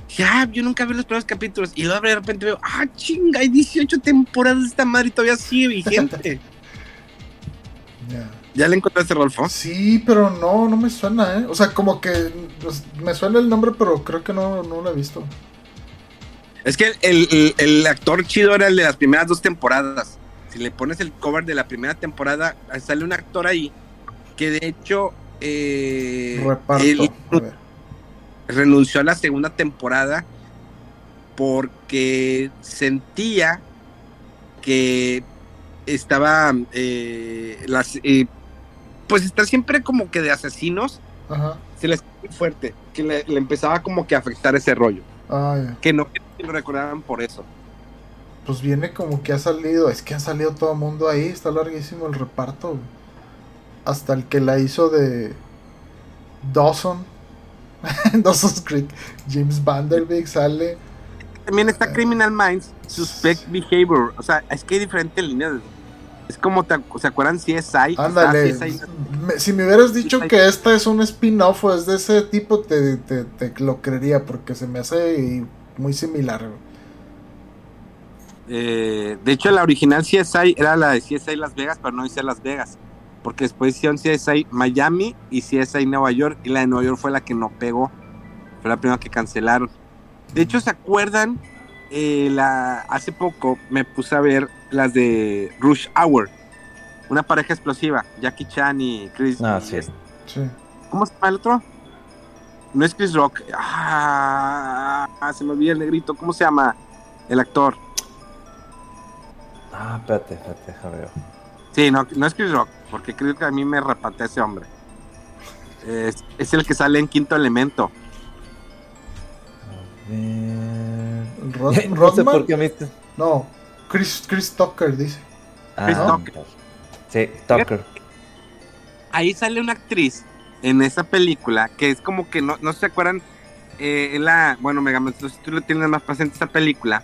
Dije, ah, yo nunca vi los primeros capítulos. Y luego de repente veo, ah, chinga, hay 18 temporadas de esta madre y todavía sigue vigente. ¿Ya le encontraste, Rolfo? Sí, pero no, no me suena, ¿eh? O sea, como que pues, me suena el nombre, pero creo que no, no lo he visto. Es que el, actor chido era el de las primeras dos temporadas. Si le pones el cover de la primera temporada, sale un actor ahí que de hecho eh, renunció a la segunda temporada porque sentía que estaba eh, las eh, pues está siempre como que de asesinos se les muy fuerte que le, empezaba como que a afectar ese rollo. Ah, que no lo recordaban por eso. Pues viene como que ha salido, es que ha salido todo el mundo ahí, está larguísimo el reparto. Hasta el que la hizo de Dawson, Dawson's Creek, James Vanderbeek sale. También está Criminal Minds, Suspect Behavior, o sea, es que hay diferentes líneas. Es como, te, ¿se acuerdan si es hay Ándale, si me hubieras dicho que esta es un spin-off o es de ese tipo, te, te, te, lo creería, porque se me hace muy similar. Eh, de hecho, la original CSI era la de CSI Las Vegas, pero no dice Las Vegas. Porque después hicieron CSI Miami y CSI Nueva York. Y la de Nueva York fue la que no pegó. Fue la primera que cancelaron. De hecho, ¿se acuerdan? Eh, la, hace poco me puse a ver las de Rush Hour. Una pareja explosiva. Jackie Chan y Chris. Ah, y sí. este- Sí. ¿Cómo se llama el otro? No es Chris Rock. Ah, se me olvida el negrito. ¿Cómo se llama el actor? Ah, espérate, espérate, déjame ver. Sí, no, no es Chris Rock, porque creo que a mí me repatea ese hombre. Es, es el que sale en Quinto Elemento. Eh, Rod- no sé Rodman. por qué a mí. te- No, Chris, Chris Tucker dice. Chris Ah, Tucker. Sí, Tucker. Ahí sale una actriz en esa película que es como que no, no se acuerdan. eh, la, bueno, Megaman, tú, tú lo tienes más presente esa película.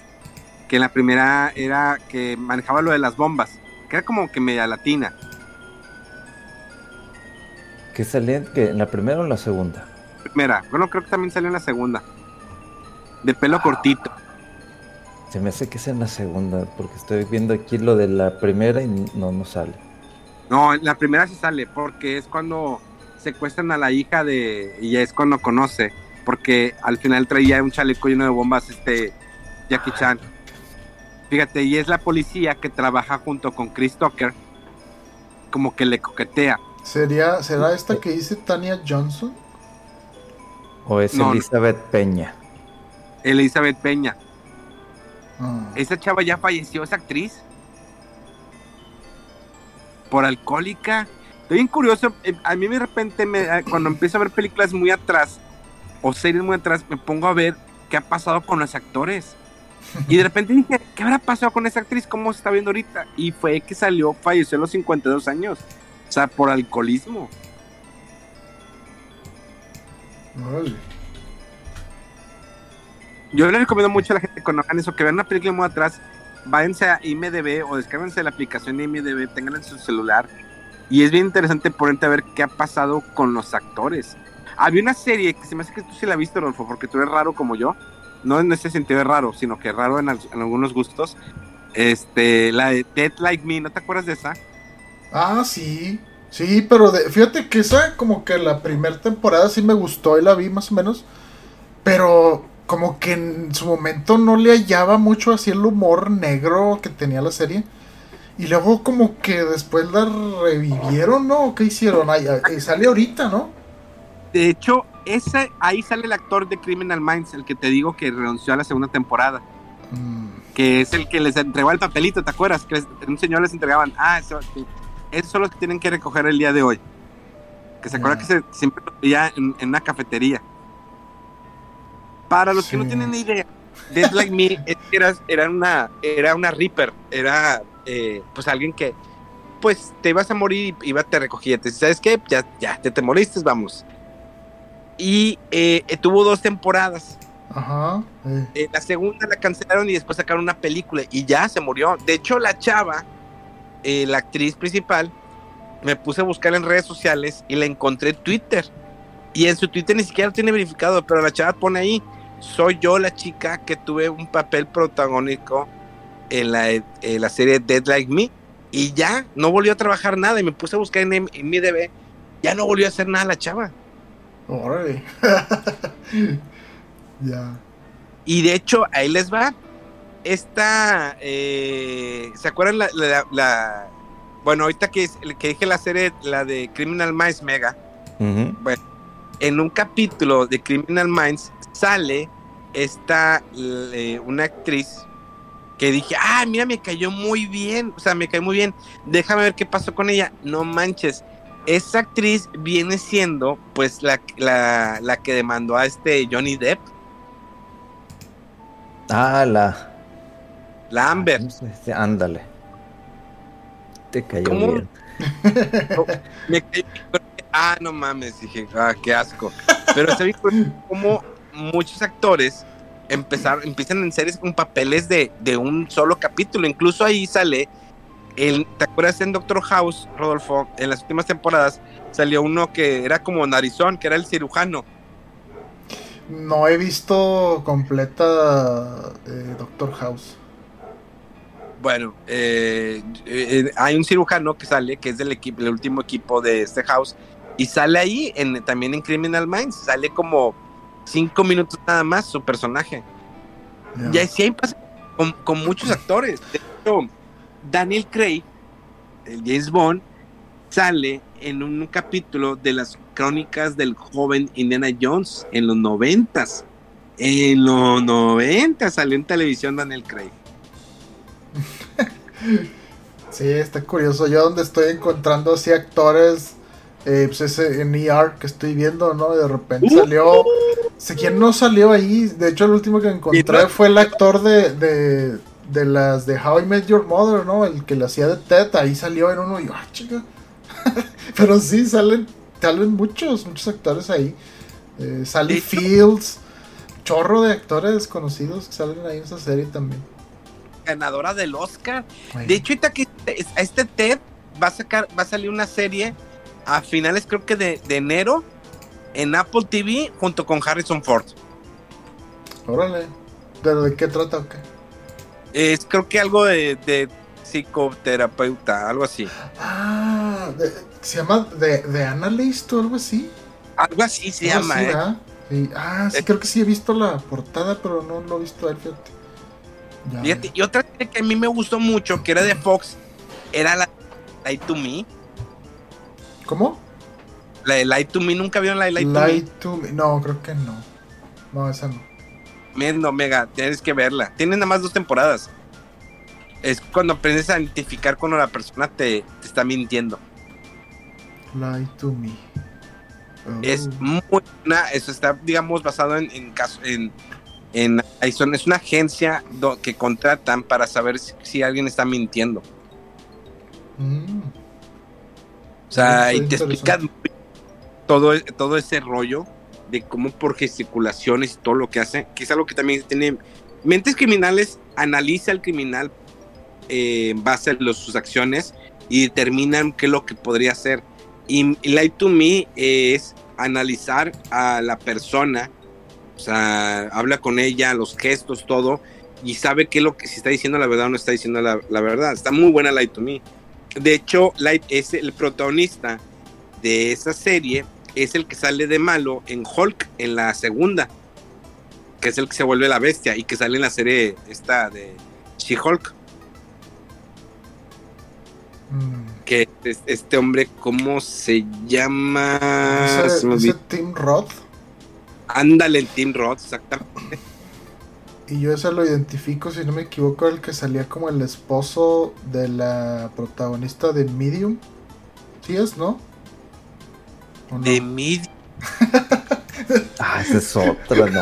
Que la primera era que manejaba lo de las bombas. Que era como que media latina. ¿Qué salían? ¿Que ¿En la primera o en la segunda? Primera, bueno, creo que también salió en la segunda. De pelo cortito. Se me hace que es en la segunda, porque estoy viendo aquí lo de la primera y no, no sale. No, en la primera sí sale, porque es cuando secuestran a la hija de. Y es cuando conoce. Porque al final traía un chaleco lleno de bombas, este. Jackie Chan. Fíjate, y es la policía que trabaja junto con Chris Tucker. Como que le coquetea. ¿Sería, ¿Será esta que dice Tania Johnson? O es No, no. Elizabeth Peña. Elizabeth Peña. Ah. Esa chava ya falleció, esa actriz. Por alcohólica. Estoy bien curioso. eh, A mí de repente, me, eh, cuando empiezo a ver películas muy atrás o series muy atrás, me pongo a ver qué ha pasado con los actores. Y de repente dije, ¿qué habrá pasado con esa actriz? ¿Cómo se está viendo ahorita? Y fue que salió, falleció a los 52 años. O sea, por alcoholismo. Órale. Yo le recomiendo mucho a la gente que hagan eso, que vean una película muy atrás, váyanse a IMDB o descárguense la aplicación de IMDB, tengan en su celular. Y es bien interesante ponerte a ver qué ha pasado con los actores. Había una serie que se me hace que tú sí la viste, Rodolfo, porque tú eres raro como yo. No en ese sentido de raro, sino que raro en algunos gustos. Este, la de Dead Like Me, ¿no te acuerdas de esa? Ah, sí. Sí, pero de- fíjate que esa como que la primera temporada sí me gustó y la vi más o menos. Pero como que en su momento no le hallaba mucho así el humor negro que tenía la serie. Y luego como que después la revivieron, ¿no? ¿Qué hicieron? Ay, ay, sale ahorita, ¿no? De hecho, ese, ahí sale el actor de Criminal Minds, el que te digo que renunció a la segunda temporada. Mm, que es el que les entregó el papelito, ¿te acuerdas? Que les- un señor les entregaban, ah, eso, esos son los que tienen que recoger el día de hoy. Que se acuerda Ya. que se, siempre lo veía en, en una cafetería. Para los que no tienen ni idea, Dead Like Me era, era una, era una Reaper, era eh, pues alguien que pues te ibas a morir y iba te recogía, te ¿sabes qué? Ya, ya, te, te moriste, vamos. Y eh, eh, tuvo dos temporadas. Ajá. eh. La segunda la cancelaron y después sacaron una película y ya se murió. De hecho, la chava, la actriz principal, me puse a buscar en redes sociales y la encontré en Twitter. Y en su Twitter ni siquiera lo tiene verificado, pero la chava pone ahí, soy yo la chica que tuve un papel protagónico en la, en la serie Dead Like Me. Y ya, no volvió a trabajar nada y me puse a buscar en, en mi DB. Ya no volvió a hacer nada la chava. Órale. ya. Y de hecho, ahí les va. Esta, eh, ¿se acuerdan la, la- la- bueno, ahorita que, es- que dije la serie, la de Criminal Minds Mega, Ujú. en un capítulo de Criminal Minds sale esta, eh, una actriz que dije, ah, mira, me cayó muy bien, o sea, me cayó muy bien, déjame ver qué pasó con ella, no manches. Esa actriz viene siendo, pues, la, la, la que demandó a este Johnny Depp, Ah, la. la Amber. ¿cómo se dice? Ándale. Te cayó ¿Cómo? bien. Me caí- ah, no mames, dije, ah, qué asco. Pero se ve como muchos actores empezaron, empiezan en series con papeles de, de un solo capítulo. Incluso ahí sale, el, ¿te acuerdas en Doctor House, Rodolfo? En las últimas temporadas salió uno que era como narizón, que era el cirujano. No he visto completa eh, Doctor House. Bueno, eh, eh, hay un cirujano que sale, que es del equipo, el último equipo de este house, y sale ahí en, también en Criminal Minds, sale como cinco minutos nada más su personaje. Ya. Y así hay pas- con, con muchos actores. De hecho, Daniel Craig, el James Bond, sale en un capítulo de las crónicas del joven Indiana Jones en los noventas. En los noventas salió en televisión Daniel Craig. Sí, está curioso. Yo donde estoy encontrando así actores, eh, pues ese en ER que estoy viendo, ¿no? De repente Uh. salió. Sé quién no salió ahí. De hecho, el último que encontré no? fue el actor de, de, de las de How I Met Your Mother, ¿no? El que le hacía de Ted. Ahí salió en uno y yo, ah, chica. Pero sí, salen, salen muchos, muchos actores ahí. Eh, Sally Fields, chorro de actores desconocidos que salen ahí en esa serie también. Ganadora del Oscar. De hecho, que este- este Ted va a sacar, va a salir una serie a finales creo que de, de enero en Apple TV junto con Harrison Ford. Órale. ¿Pero de qué trata o qué? Es creo que algo de, de psicoterapeuta, algo así. Ah, de- se llama The, The Analyst o algo así. Algo así se Algo llama, así, ¿eh? Sí. Ah, sí, Eh. creo que sí he visto la portada, pero no lo he visto a él, fíjate. Ya, Fíjate, y otra que a mí me gustó mucho, que era de Fox, era la Light to Me. ¿Cómo? La de Light to Me, ¿nunca vieron la de Light, Light to me. No, creo que no. No, esa no. to Me? No, Mega, tienes que verla. Tiene nada más dos temporadas. Es cuando aprendes a identificar cuando la persona te, te está mintiendo. Light to me. Oh. Es muy buena, eso está, digamos, basado en, en caso, en, en es una agencia do- que contratan para saber si, si alguien está mintiendo. Mm, O sea, y te explican. Todo, todo ese rollo de cómo por gesticulaciones todo lo que hace, que es algo que también tiene mentes criminales, analiza al criminal eh, en base a los- sus acciones y determinan qué es lo que podría hacer. Y, y Light to Me es analizar a la persona, o sea, habla con ella, los gestos, todo, y sabe qué es lo que si está diciendo la verdad o no está diciendo la, la verdad. Está muy buena Light to Me. De hecho, Light es el protagonista de esa serie, es el que sale de malo en Hulk en la segunda, que es el que se vuelve la bestia y que sale en la serie esta de She-Hulk. mm. que es este hombre, ¿cómo se llama? Ese, ese. Tim Roth. Ándale, el Team Roth, exactamente. Y yo ese lo identifico, si no me equivoco, el que salía como el esposo de la protagonista de Medium. ¿Sí es, no? ¿O no? De mid Ah, ese es otro.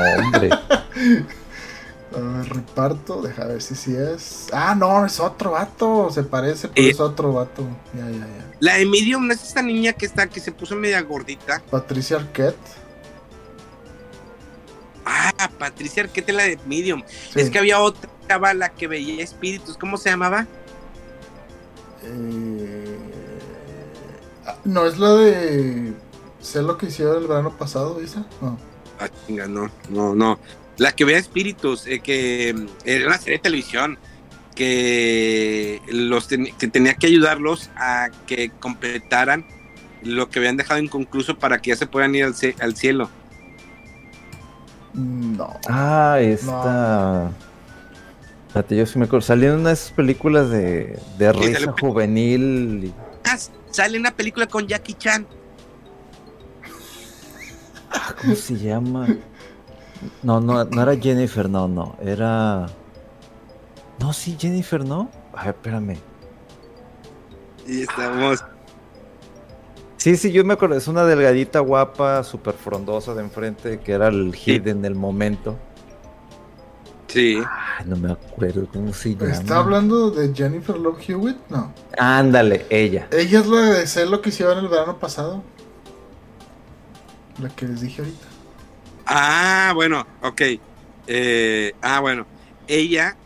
A ver, reparto, deja ver si sí es. Ah, no, es otro vato. Se parece, pero Eh. es otro vato. Ya, ya, ya. La de Medium no es esta niña que está, que se puso media gordita. Patricia Arquette. Ah, Patricia Arquette, la de Medium. Sí. Es que había otra chava, la que veía espíritus. ¿Cómo se llamaba? Eh, ah, No, es la de. Sé lo que hicieron el verano pasado, esa. No. Ah, chinga, no, no, no. La que veía espíritus, eh, que mm, era una serie de televisión que los ten- que tenía que ayudarlos a que completaran lo que habían dejado inconcluso para que ya se puedan ir al, cie- al cielo. No. Ah, esta. Espérate, yo sí me acuerdo. Salió en unas películas de, de risa juvenil. y- Ah, sale una película con Jackie Chan. Ah, ¿Cómo se llama? No, no, no era Jennifer, no, no. Era. No, sí, Jennifer, ¿no? A ver, espérame. Y estamos. Sí, sí, yo me acuerdo. Es una delgadita guapa, súper frondosa de enfrente, que era el hit en el momento. Sí. Ay, no me acuerdo cómo se llama. ¿Está hablando de Jennifer Love Hewitt? No. Ándale, ella. Ella es la de Sé lo que hicieron el verano pasado. La que les dije ahorita. Ah, bueno, ok. Eh, ah, bueno. Ella,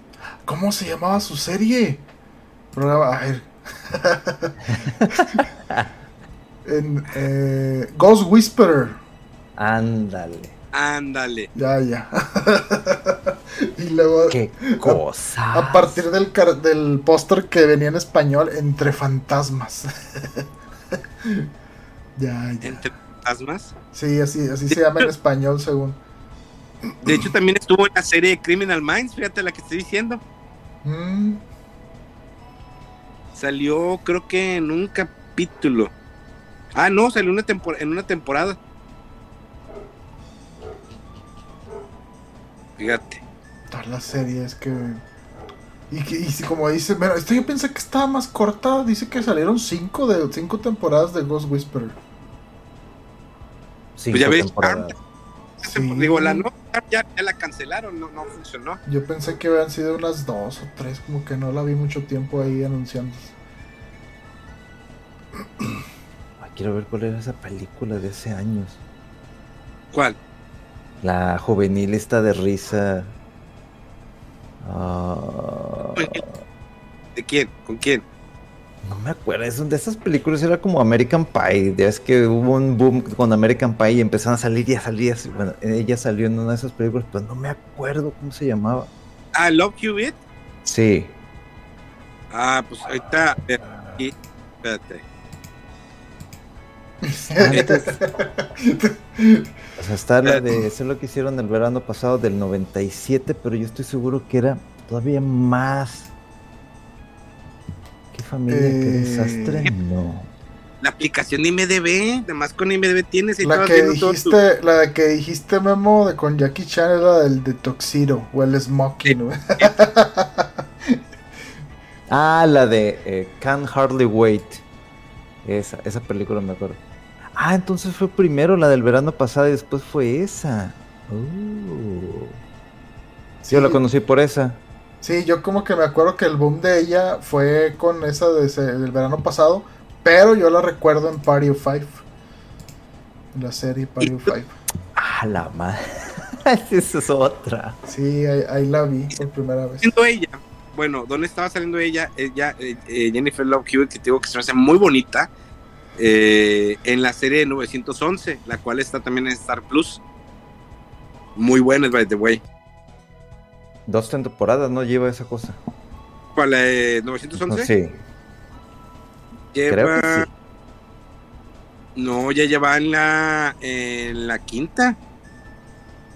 ¿Cómo se llamaba su serie? Programa, a ver. en, eh, Ghost Whisperer. Ándale. ándale. Ya, ya. y luego Qué cosa. a partir del, del póster que venía en español, Entre Fantasmas. ya, ya. Entre fantasmas. Sí, así, así se llama en español según. De hecho, también estuvo en la serie de Criminal Minds, fíjate la que estoy diciendo. Mm, Salió, creo que en un capítulo. Ah, no, salió una en una temporada. Fíjate. todas las series que... Y, que, y si como dice, bueno, esto yo pensé que estaba más corta, dice que salieron cinco de cinco temporadas de Ghost Whisperer. Cinco Pues ya ves, temporadas. Sí. Digo, la no, ya, ya la cancelaron, no, no funcionó. Yo pensé que habían sido unas dos o tres, como que no la vi mucho tiempo ahí anunciando. Ay, quiero ver cuál era esa película de hace años. ¿Cuál? La juvenil esta de risa. Ah, ¿De quién? ¿Con quién? No me acuerdo, es de esas películas era como American Pie. Ya es que hubo un boom con American Pie y empezaron a salir y a salir. así. Bueno, ella salió en una de esas películas, pero no me acuerdo cómo se llamaba. Ah, Love You It. Sí. Ah, pues ahorita. a ver, aquí, espérate. O sea, está la de eso es lo que hicieron el verano pasado del 97, pero yo estoy seguro que era todavía más. ¿Qué familia? ¿Qué Eh, desastre? No. La aplicación de IMDB, además con IMDB tienes y La que viendo todo tu- dijiste, la que dijiste Memo de con Jackie Chan era del de Tuxedo o el Smoking. Ah, la de eh, Can't Hardly Wait. Esa, esa película me acuerdo. Ah, entonces fue primero la del verano pasado y después fue esa. Oh. Yo la conocí por esa. Sí, yo como que me acuerdo que el boom de ella fue con esa de ese- del verano pasado, pero yo la recuerdo en Party of Five. En la serie Party of Five. Ah, la madre. esa es otra. Sí, ahí, ahí la vi por primera vez. saliendo ella. Bueno, ¿dónde estaba saliendo ella? Ella, eh, eh, Jennifer Love Hewitt, que te digo que se me hace muy bonita. eh, en la serie de 911, la cual está también en Star Plus. Muy buena, by the way. Dos temporadas no lleva esa cosa. ¿Cuál? eh, No, 911? sí. Lleva- Creo que sí. No, ya lleva en la, en la quinta.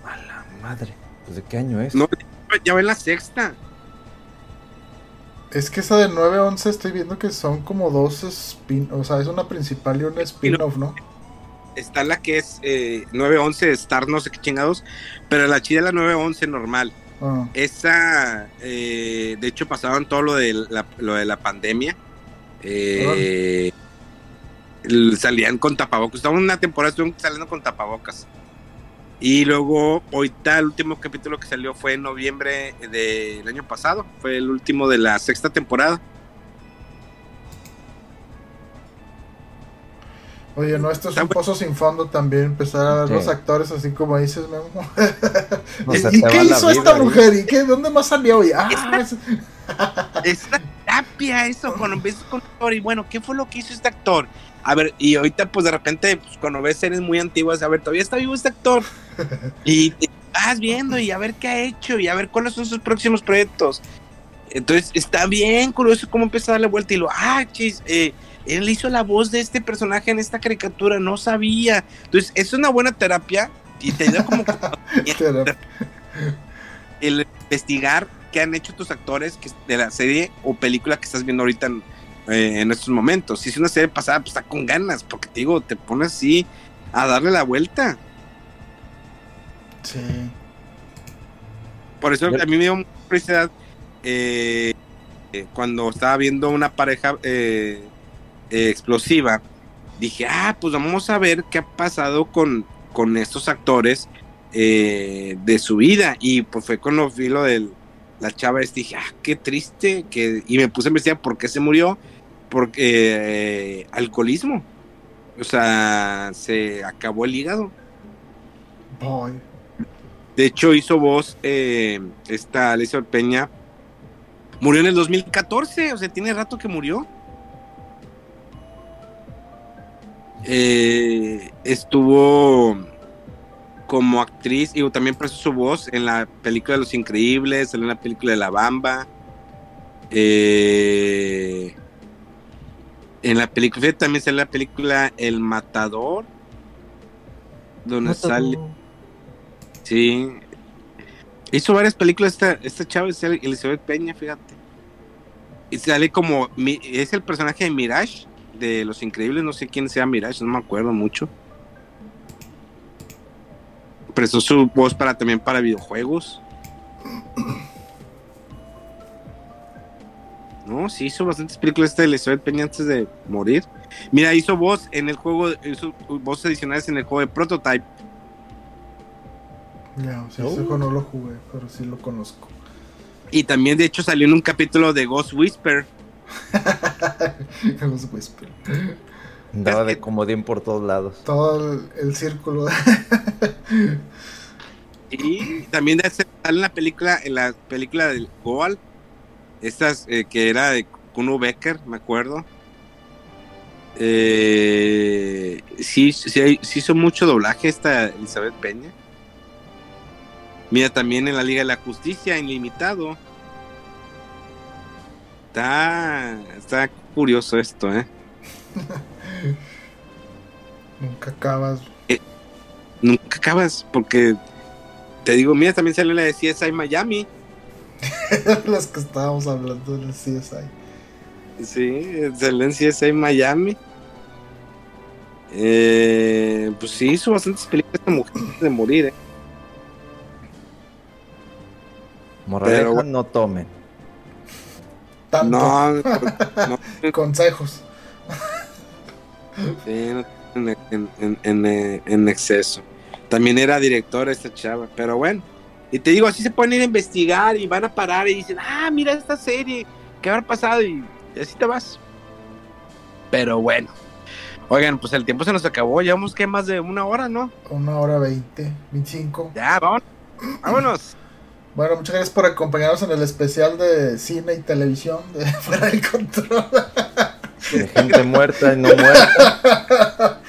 A la madre. Pues de qué año es. No, ya va en la sexta. Es que esa de 9-11 estoy viendo que son como dos spin, o sea, es una principal y una spin-off, ¿no? Está la que es eh, 911 Star, no sé qué chingados. Pero la chida es la 911 normal. Ah, Esa, eh, de hecho, pasaban todo lo de la, lo de la pandemia. Eh, salían con tapabocas. Estaban una temporada, estuvieron saliendo con tapabocas. Y luego, ahorita, el último capítulo que salió fue en noviembre del año pasado. Fue el último de la sexta temporada. Oye, no, esto es un pozo sin fondo también, empezar a ver Sí. los actores así como dices, Memo. O sea, ¿Y qué hizo vida esta ahí. mujer? ¿Y qué? ¿Dónde más salió? Y, ah, es- Es una terapia eso, cuando empiezas con un actor y bueno, ¿qué fue lo que hizo este actor? A ver, y ahorita pues de repente, pues, cuando ves series muy antiguas, a ver, todavía está vivo este actor. Y te vas viendo y a ver qué ha hecho y a ver cuáles son sus próximos proyectos. Entonces está bien curioso cómo empieza a darle vuelta y lo, ah, chis, eh, él hizo la voz de este personaje en esta caricatura, no sabía. Entonces es una buena terapia y te ayuda como el investigar qué han hecho tus actores que- de la serie o película que estás viendo ahorita en, eh, en estos momentos. Si es una serie pasada, pues está con ganas, porque te digo, te pones así a darle la vuelta. Sí. Por eso a mí me dio mucha curiosidad eh, eh, cuando estaba viendo una pareja eh, eh, explosiva. Dije, ah, pues vamos a ver qué ha pasado con, con estos actores eh, de su vida. Y pues fue con lo vi lo de la chava. este, dije, ah, qué triste. Que... Y me puse a investigar por qué se murió. Porque eh, alcoholismo. O sea, se acabó el hígado. Boy. De hecho, hizo voz eh, esta Elizabeth Peña. Murió en el 2014, o sea, tiene rato que murió. Eh, estuvo como actriz y también prestó su voz en la película de Los Increíbles, en la película de La Bamba. Eh, en la película, también sale la película El Matador, donde sale. Sí. Hizo varias películas esta, esta chava, es Elizabeth Peña, fíjate. Y sale como. Es el personaje de Mirage, de Los Increíbles, no sé quién sea Mirage, no me acuerdo mucho. Prestó su voz para también para videojuegos. No, sí hizo bastantes películas esta de Elizabeth Peña antes de morir. Mira, hizo voz en el juego, hizo voces adicionales en el juego de Prototype. Ya, sí, ese juego no lo jugué, pero sí lo conozco. Y también, de hecho, salió en un capítulo de Ghost Whisper. Los Whisper. Andaba de comodín por todos lados. Todo el, el círculo. Y también de hacer- sale en la película, en la película del Goal, estas eh, que era de Kuno Becker, me acuerdo. Eh, sí, sí, sí hizo mucho doblaje esta Elizabeth Peña. Mira, también en la Liga de la Justicia, en limitado. Está, está curioso esto, ¿eh? Nunca acabas. Nunca acabas, porque te digo, mira, también sale la de CSI Miami. Las que estábamos hablando del CSI. Sí, es en Miami. Eh, pues sí, hizo bastantes películas de mujeres de morir. eh. Moraleja, Pero- no tomen. Tanto. No, no, Consejos. sí, en, en- en- en, exceso. También era directora esta chava, pero bueno. Y te digo, así se pueden ir a investigar y van a parar y dicen, ah, mira esta serie, ¿qué habrá pasado? Y, y así te vas. Pero bueno. Oigan, pues el tiempo se nos acabó, llevamos que más de una hora, ¿no? Una hora veinte, 25. Ya, vámonos. Vámonos. Bueno, muchas gracias por acompañarnos en el especial de cine y televisión de Fuera del Control. De gente muerta y no muerta.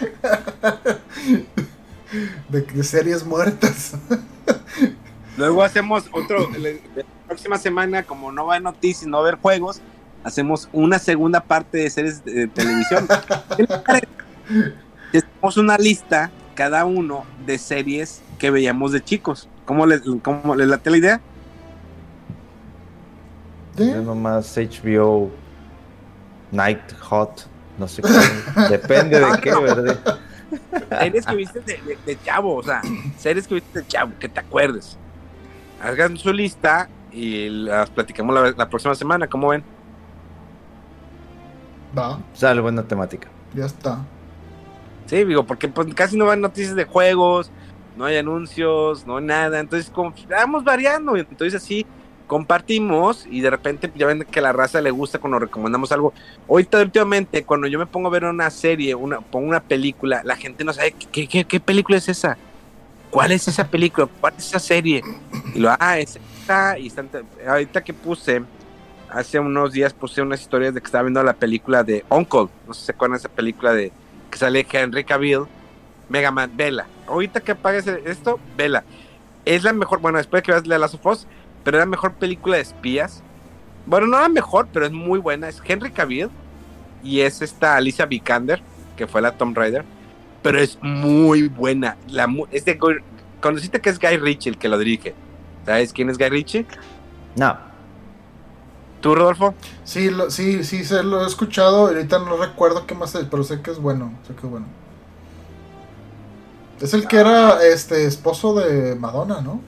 De, de series muertas. Luego hacemos otro, la próxima semana, como no va a noticias, no va a haber juegos, hacemos una segunda parte de series de televisión. ¿Qué les parece? Hacemos una lista, cada uno, de series que veíamos de chicos. ¿Cómo les, cómo les late la idea? ¿Sí? Yo nomás HBO Night Hot. No sé qué. Depende de qué, ¿verdad? Series que viste de, de- de chavo, o sea, series que viste de chavo, que te acuerdes. Hagan su lista y las platicamos la, la próxima semana, ¿cómo ven? Va, Sale buena temática. ya está. Sí, digo, porque pues, casi no van noticias de juegos, no hay anuncios, no hay nada. Entonces, como vamos variando. Entonces, así compartimos y de repente ya ven que la raza le gusta cuando recomendamos algo. Ahorita, últimamente, cuando yo me pongo a ver una serie, una, pongo una película, la gente no sabe qué, película es esa. ¿Cuál es esa película? ¿Cuál es esa serie? Y lo, ah, es. Y están, ahorita que puse, hace unos días puse unas historias de que estaba viendo la película de Uncle. No sé si se esa película de que sale Henry Cavill, Mega Man, vela. Ahorita que apagues esto, vela. Es la mejor, bueno, después de que veas la Last of Us, pero es la mejor película de espías. Bueno, no la mejor, pero es muy buena. Es Henry Cavill y es esta Alicia Vikander, que fue la Tomb Raider, pero es muy buena. La, mu- es de, conociste que es Guy Ritchie el que lo dirige. ¿Sabes quién es Guy Ritchie? No. ¿Tú, Rodolfo? Sí, lo, sí, sí, se lo he escuchado. Ahorita no recuerdo qué más es, pero sé que es bueno. Sé que es bueno. Es el que era este esposo de Madonna, ¿no?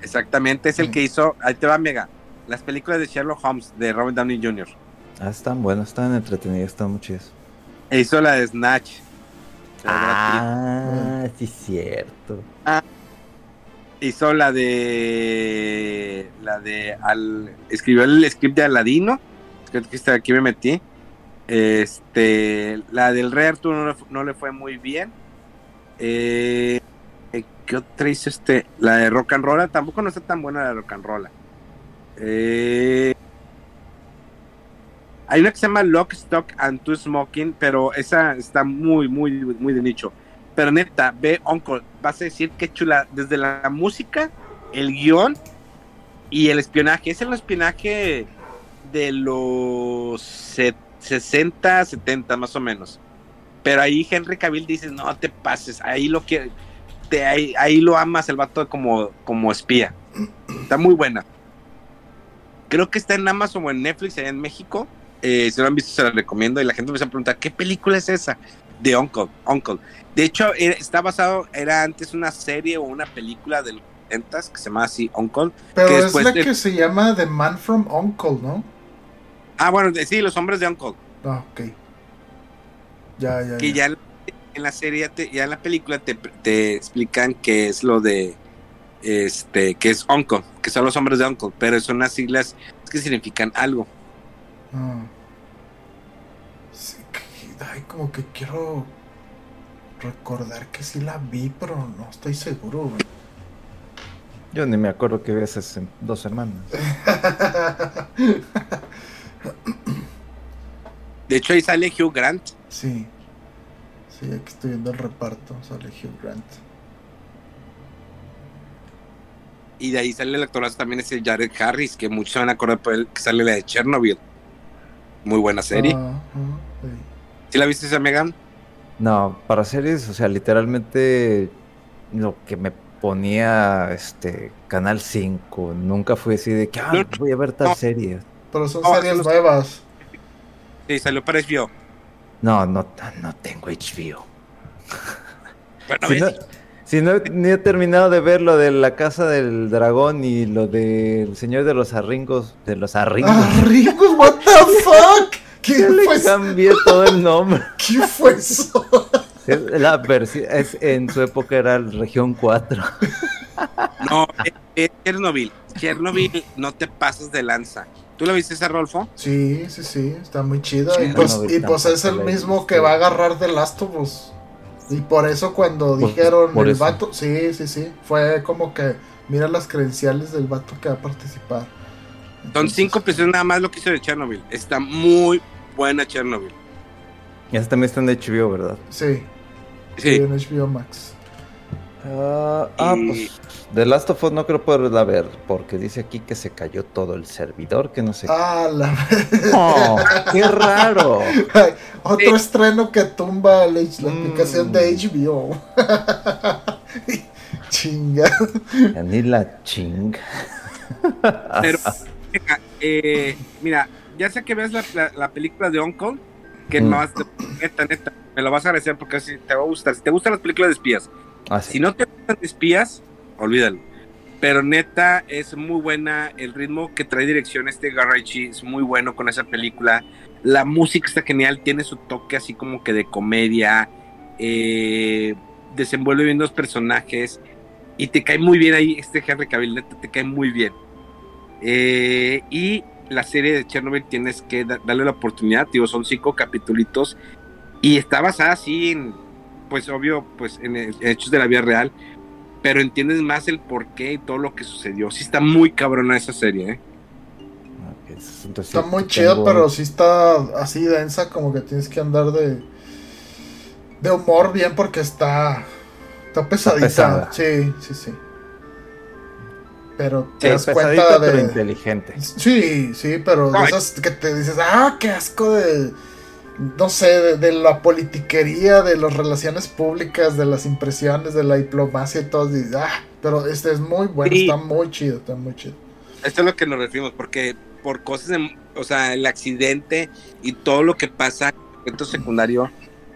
Exactamente, es el que hizo, ahí te va Mega, las películas de Sherlock Holmes de Robert Downey Jr. Ah, están buenas, están entretenidas, están muy chidas. E hizo la de Snatch. La de Brad Ah, sí, cierto. Pitt. Hizo la de. La de. Al, escribió el script de Aladino. Creo que está- aquí me metí. Este. La del Rey Arturo no no le fue muy bien. Eh, ¿Qué otra hizo este? La de Rock and Roll. Tampoco no está tan buena la de Rock and Roll. Eh, hay una que se llama Lock, Stock and Two Smoking, pero esa está muy, muy, muy de nicho. Pero neta, ve Uncle, vas a decir qué chula, desde la música, el guion y el espionaje. Es el espionaje de los 60, 70 más o menos. Pero ahí Henry Cavill dice, no te pases, ahí lo que te, ahí, ahí lo amas el vato como, como espía. Está muy buena. Creo que está en Amazon o en Netflix allá en México. Eh, si no lo han visto, se la recomiendo. Y la gente me a preguntar, ¿qué película es esa? De Uncle. Uncle. De hecho, está basado, era antes una serie o una película de los 70 que se llama así Uncle. Pero que es la de- que se llama The Man from Uncle, ¿no? Ah, bueno, de- sí, los hombres de Uncle. Ah, ok. Ya, ya, que ya. ya en la serie, te- ya en la película te, te explican qué es lo de, este, que es Uncle, que son los hombres de Uncle, pero son unas siglas que significan algo. Ah. Sí, que- ay, como que quiero recordar que sí la vi, pero no estoy seguro, güey. Yo ni me acuerdo que ves esas dos semanas. De hecho, ahí sale Hugh Grant. sí. Sí, aquí estoy viendo el reparto. Sale Hugh Grant. Y de ahí sale el actorazo también ese Jared Harris, que muchos se van a acordar por él, que sale la de Chernobyl. Muy buena serie. Ah, sí. ¿Sí la viste esa Megan? No, para series, o sea, literalmente lo que me ponía este Canal 5, nunca fue así de que ah, No, voy a ver tal no. serie. Pero son Oh, series nuevas. Sí, salió para HBO. No, no, no tengo HBO. Bueno, Si no, ves, si no, ni he terminado de ver lo de la casa del dragón y lo del señor de los arringos, de los arringos. ¡Ah, Ringo! ¿What the fuck? ¿Qué Yo le fue eso? cambié todo el nombre. ¿Qué fue eso? Es la versi- es, en su época era el región 4. no, es, es Chernobyl. Chernobyl, no te pases de lanza. ¿Tú lo viste ese, Rolfo? Sí, sí, sí, está muy chido. Sí, y pues, no, y pues es el la mismo que va a agarrar The Last of Us. Y por eso cuando Pues, dijeron por el eso. vato, sí, sí, sí, fue como que mira las credenciales del vato que va a participar. Son cinco episodios nada más lo que hizo de Chernobyl. Está muy buena Chernobyl. Y ese también está en HBO, ¿verdad? Sí, sí, Sí. en HBO Max. Ah, ah, Y- pues The Last of Us no creo poderla ver porque dice aquí que se cayó todo el servidor, que no sé. Ah, la ¡Oh, ¡Qué raro! Ay, Otro Sí. estreno que tumba la, la Mm. aplicación de HBO. Chinga. Ya Ni la ching. Pero, eh, mira, ya sea que veas la, la- la película de Hong Kong, que Mm. no vas neta, neta, me lo vas a agradecer porque si te va a gustar. Si te gustan las películas de espías, Ah, sí. si no te gustan espías, olvídalo. Pero neta, es muy buena. El ritmo que trae dirección este Garaichi es muy bueno con esa película. La música está genial, tiene su toque así como que de comedia. eh, desenvuelve bien los personajes. Y te cae muy bien ahí este Henry Cavill, neta, te cae muy bien. Eh, y la serie de Chernobyl tienes que da- darle la oportunidad, digo, son cinco capitulitos. Y está basada así en, pues obvio, pues en, el- en hechos de la vida real pero entiendes más el porqué y todo lo que sucedió. Sí está muy cabrona esa serie, ¿eh? Entonces Está muy tengo- chido, pero sí está así densa, como que tienes que andar de de humor bien porque está está pesadita. pesada. Sí, sí, sí. Pero te Sí, das cuenta pero de inteligente. Sí, sí, pero de No, esas que te dices, "Ah, qué asco de no sé, de, de la politiquería, de las relaciones públicas, de las impresiones, de la diplomacia y todo. y, ah, pero este es muy bueno, Sí. está muy chido, está muy chido. Esto es lo que nos referimos, porque por cosas, de- o sea, el accidente y todo lo que pasa en el evento secundario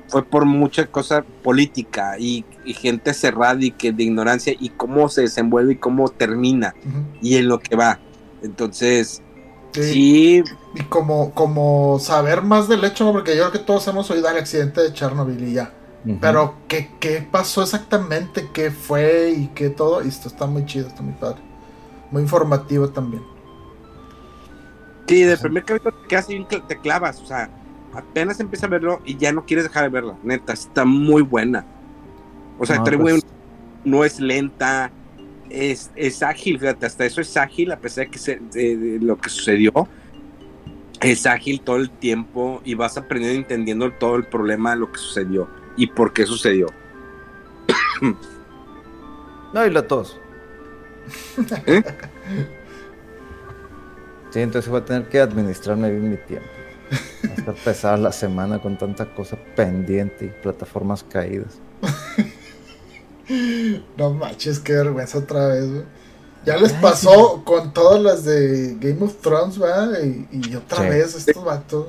fue por mucha cosa política y, y gente cerrada y que de ignorancia y cómo se desenvuelve y cómo termina y en lo que va. Entonces, Sí. sí, Y como, como saber más del hecho, ¿no? porque yo creo que todos hemos oído el accidente de Chernobyl y ya. Pero, ¿qué, ¿qué pasó exactamente? ¿Qué fue? Y qué todo. Y esto está muy chido, está muy padre. Muy informativo también. sí, del primer capítulo te quedas bien, te clavas, o sea, apenas empiezas a verlo y ya no quieres dejar de verla, neta, está muy buena. O sea, No, pues- no es lenta, es, es ágil, fíjate, hasta eso es ágil, a pesar de que se- de- de lo que sucedió, es ágil todo el tiempo y vas aprendiendo entendiendo todo el problema de lo que sucedió y por qué sucedió. No, y la tos. ¿Eh? Sí, entonces voy a tener que administrarme bien mi tiempo. Va a estar pesada la semana con tanta cosa pendiente y plataformas caídas. No manches, qué vergüenza otra vez, güey. Ya les pasó con todas las de Game of Thrones, ¿verdad? Y, y otra Sí. vez estos vatos.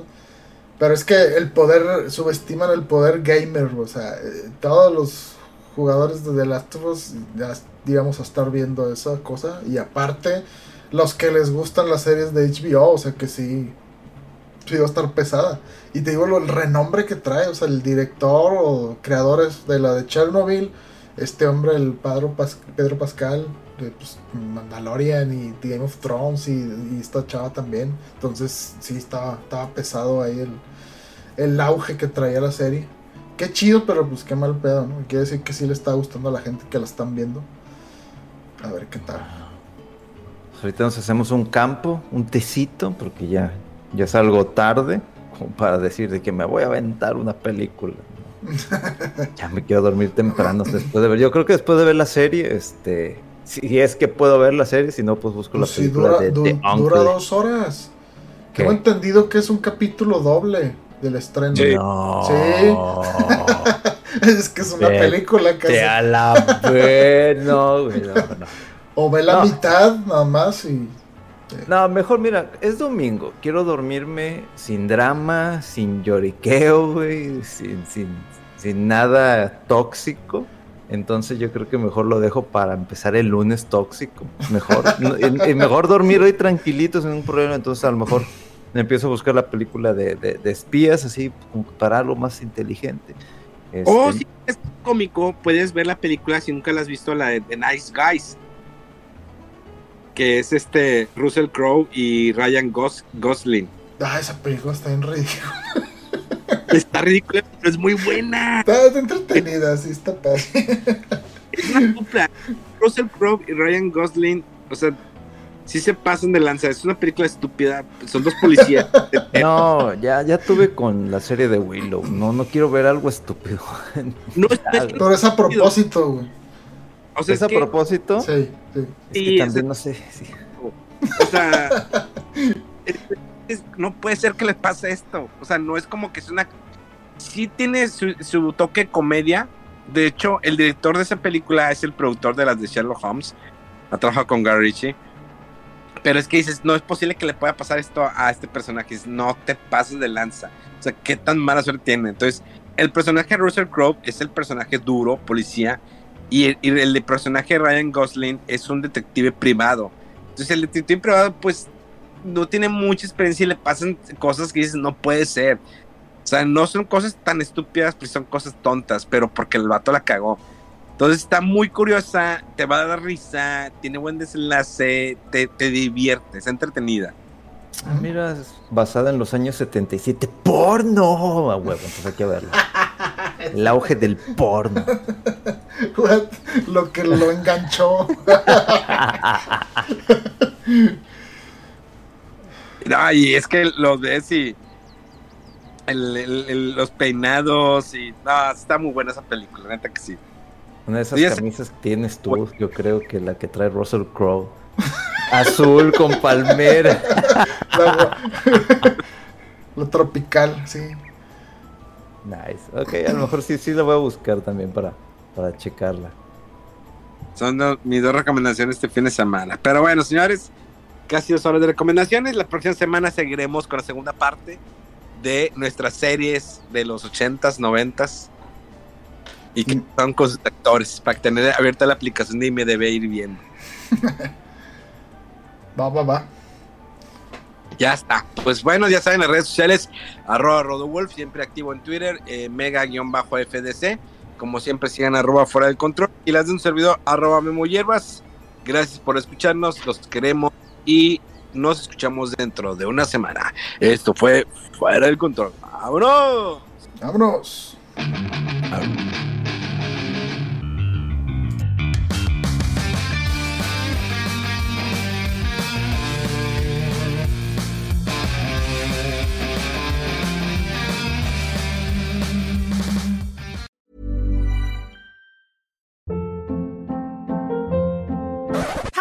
Pero es que el poder, subestiman el poder gamer, o sea, eh, todos los jugadores de The Last of Us ya digamos a estar viendo esa cosa. Y aparte, los que les gustan las series de HBO, o sea que sí, sí va a estar pesada. Y te digo lo, el renombre que trae, o sea, el director o creadores de la de Chernobyl, este hombre, el Pedro, Pas- Pedro Pascal, de pues, Mandalorian y Game of Thrones y, esta chava también. Entonces sí, estaba, estaba pesado ahí el, el auge que traía la serie. Qué chido, pero pues qué mal pedo, ¿no? Quiere decir que sí le está gustando a la gente que la están viendo. A ver qué tal. Ahorita nos hacemos un campo, un tecito, porque ya, ya es algo tarde, como para decir de que me voy a aventar una película. Ya me quiero dormir temprano después de ver. Yo creo que después de ver la serie, este, si es que puedo ver la serie, si no, pues busco Pues la sí, película dura, de du- The dura dos horas. ¿Qué? Tengo entendido que es un capítulo doble del estreno. Sí. No. es que es una Vete película casi. Te a la vez, no, güey, no, no. O ve la No. mitad nada más y. No, mejor mira, es domingo. Quiero dormirme sin drama, sin lloriqueo, güey, sin, sin, sin nada tóxico. Entonces yo creo que mejor lo dejo para empezar el lunes tóxico. Mejor, y- y mejor dormir hoy tranquilito sin un problema. Entonces a lo mejor me empiezo a buscar la película de, de- de espías, así como para algo más inteligente. Este, O si es cómico, puedes ver la película si nunca la has visto, la de The Nice Guys. Que es este Russell Crowe y Ryan Gos- Gosling. Ah, esa película está bien ridícula. Está ridícula, pero es muy buena. Está, está entretenida, sí, está padre. Es una dupla. Russell Crowe y Ryan Gosling, o sea, sí se pasan de lanza. Es una película estúpida. Son dos policías. No, ya, ya tuve con la serie de Willow. No, no quiero ver algo estúpido. No es, Pero es a propósito, güey. O sea, ¿Es es a que, propósito? Sí, sí. Es que Sí, también es- no sé. sí. o sea, es- es- no puede ser que les pase esto. O sea, no es como que es una. Sí tiene su, su toque comedia. De hecho, el director de esa película es el productor de las de Sherlock Holmes. Ha trabajado con Gary Ritchie. Pero es que dices, no es posible que le pueda pasar esto a este personaje. Dices, No te pases de lanza. O sea, qué tan mala suerte tiene. Entonces, el personaje de Russell Crowe es el personaje duro, policía. Y el, y el personaje de Ryan Gosling es un detective privado. Entonces, el detective privado, pues, no tiene mucha experiencia y le pasan cosas que dices, no puede ser. O sea, no son cosas tan estúpidas, pues son cosas tontas, pero porque el vato la cagó. Entonces está muy curiosa, te va a dar risa, tiene buen desenlace, te, te divierte, está entretenida. Ah, Mira, basada en los años 77. ¡Porno! A huevo, entonces hay que verlo. El auge del porno. What? Lo que lo enganchó. Ay, es que lo ves y el- el- el- los peinados y no, está muy buena esa película, neta que sí. Una de esas Sí, camisas que tienes tú, yo creo que la que trae Russell Crowe. Azul con palmera. Lo tropical, sí. Nice. Ok, a lo mejor sí, sí la voy a buscar también para, para checarla. Son do- mis dos recomendaciones este fin de semana. Pero bueno, señores, casi dos horas de recomendaciones. La próxima semana seguiremos con la segunda parte de nuestras series de los 80s, 90s. Y que Mm. son con sus actores, para tener abierta la aplicación de IMDB ir viendo. Va, va, va. Ya está. Pues bueno, ya saben, las redes sociales, arroba Rodowolf, siempre activo en Twitter, eh, mega-fdc. Como siempre, sigan arroba fuera del control. Y las de un servidor, arroba Memo Hierbas. Gracias por escucharnos, los queremos y nos escuchamos dentro de una semana. Esto fue Fuera del Control. ¡Vámonos! Vámonos.